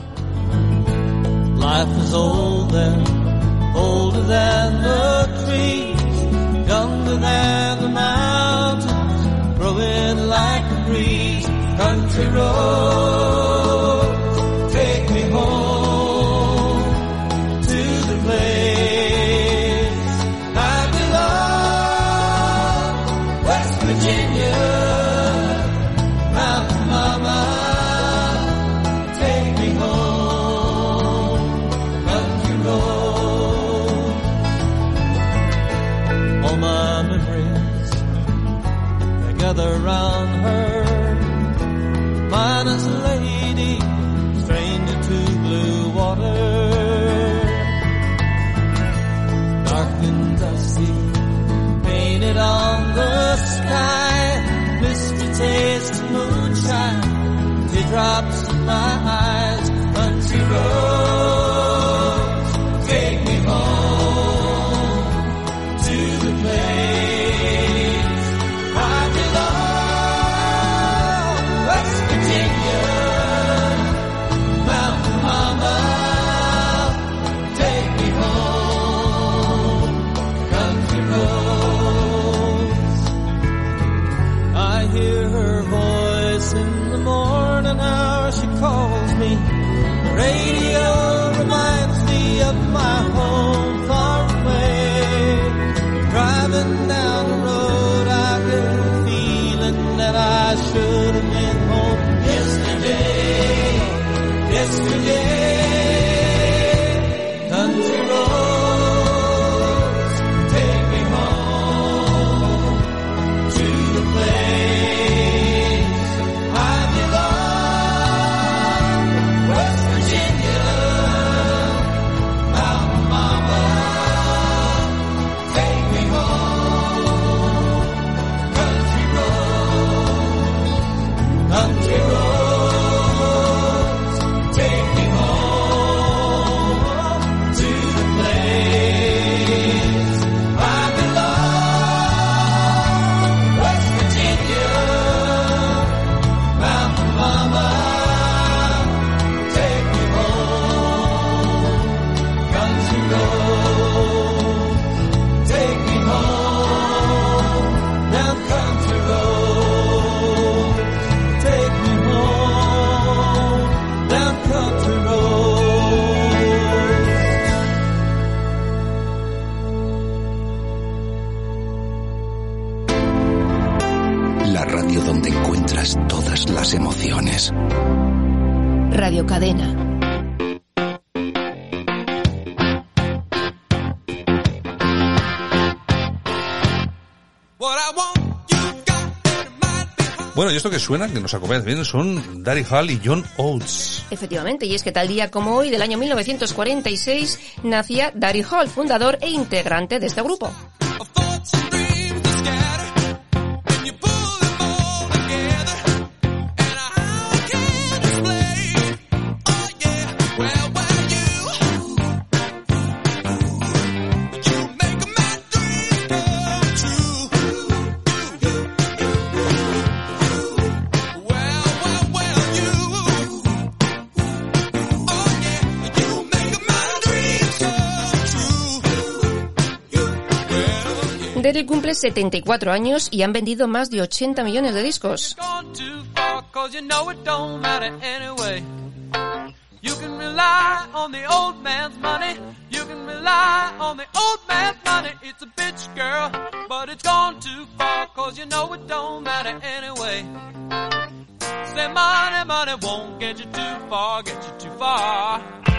S21: Sky. Misty taste of moonshine, teardrops in my eyes. Country roads,
S5: y esto que suena, que nos acompaña también, son Daddy Hall y John Oates.
S13: Efectivamente, y es que tal día como hoy, del año 1946, nacía Daddy Hall, fundador e integrante de este grupo. Daddy cumple 74 años y han vendido más de 80 millones de discos.
S21: Rely. It's a bitch, girl, but it's gone too far. Cause you know it don't matter anyway. Say money, money won't get you too far, get you too far.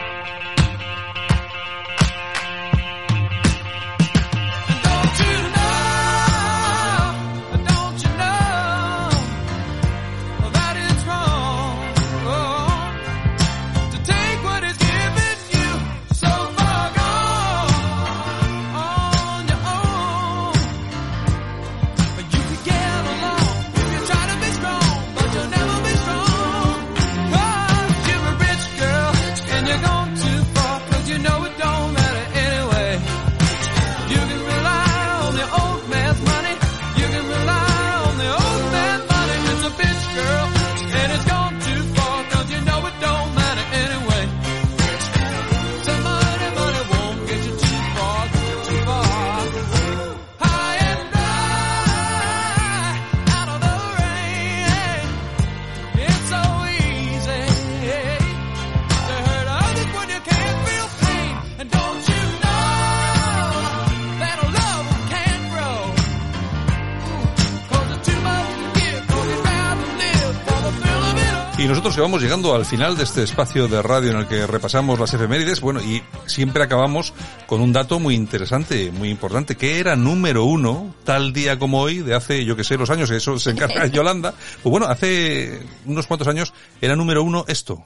S5: Nosotros que vamos llegando al final de este espacio de radio en el que repasamos las efemérides, bueno, y siempre acabamos con un dato muy interesante, muy importante, que era número uno, tal día como hoy, de hace, yo que sé, los años, eso se encarga Yolanda, pues bueno, hace unos cuantos años era número uno esto.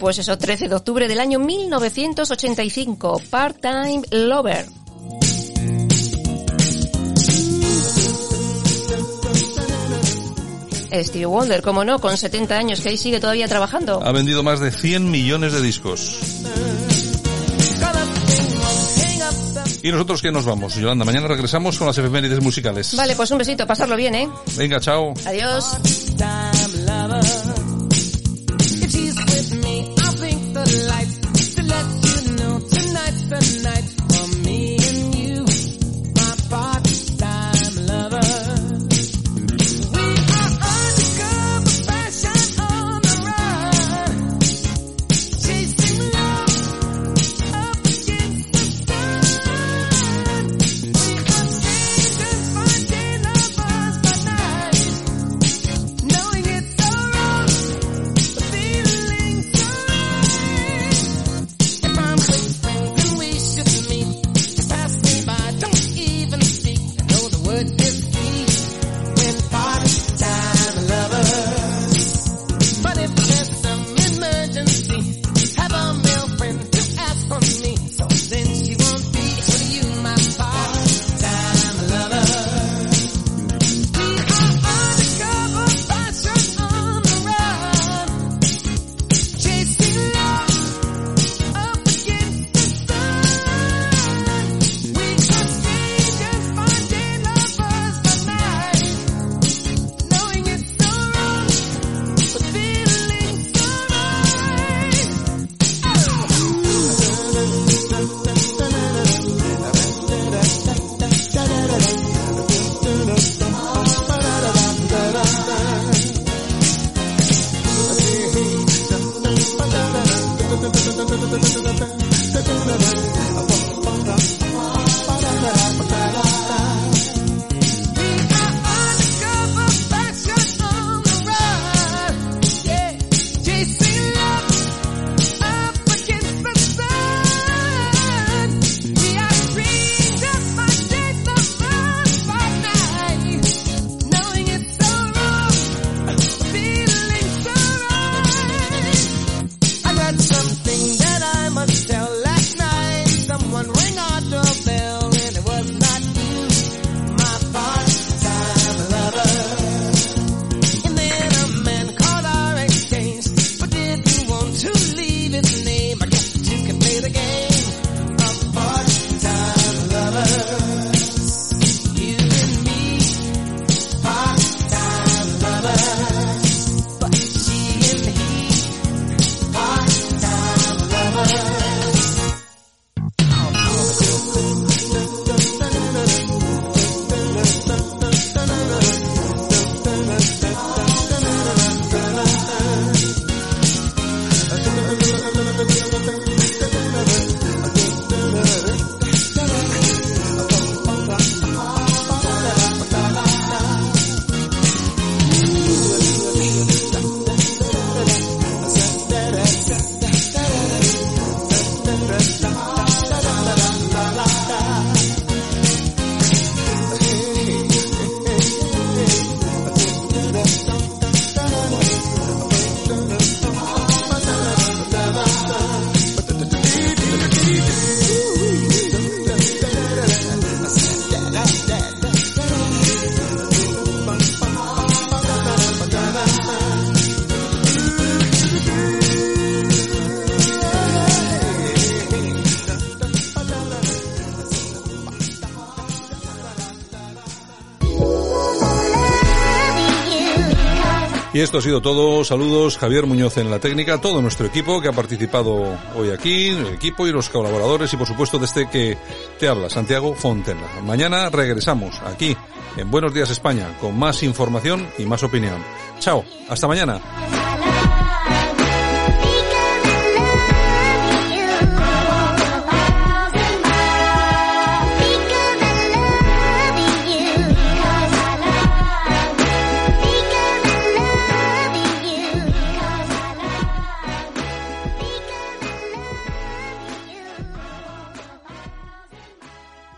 S13: Pues eso, 13 de octubre del año 1985, Part-Time Lover. Stevie Wonder, como no, con 70 años, que ahí sigue todavía trabajando.
S5: Ha vendido más de 100 millones de discos. Y nosotros que nos vamos, Yolanda, mañana regresamos con las efemérides musicales.
S13: Vale, pues un besito, pasarlo bien, ¿eh?
S5: Venga, chao.
S13: Adiós.
S5: Y esto ha sido todo. Saludos, Javier Muñoz en la técnica, todo nuestro equipo que ha participado hoy aquí, el equipo y los colaboradores y por supuesto desde que te habla, Santiago Fontena. Mañana regresamos aquí en Buenos Días España con más información y más opinión. Chao, hasta mañana.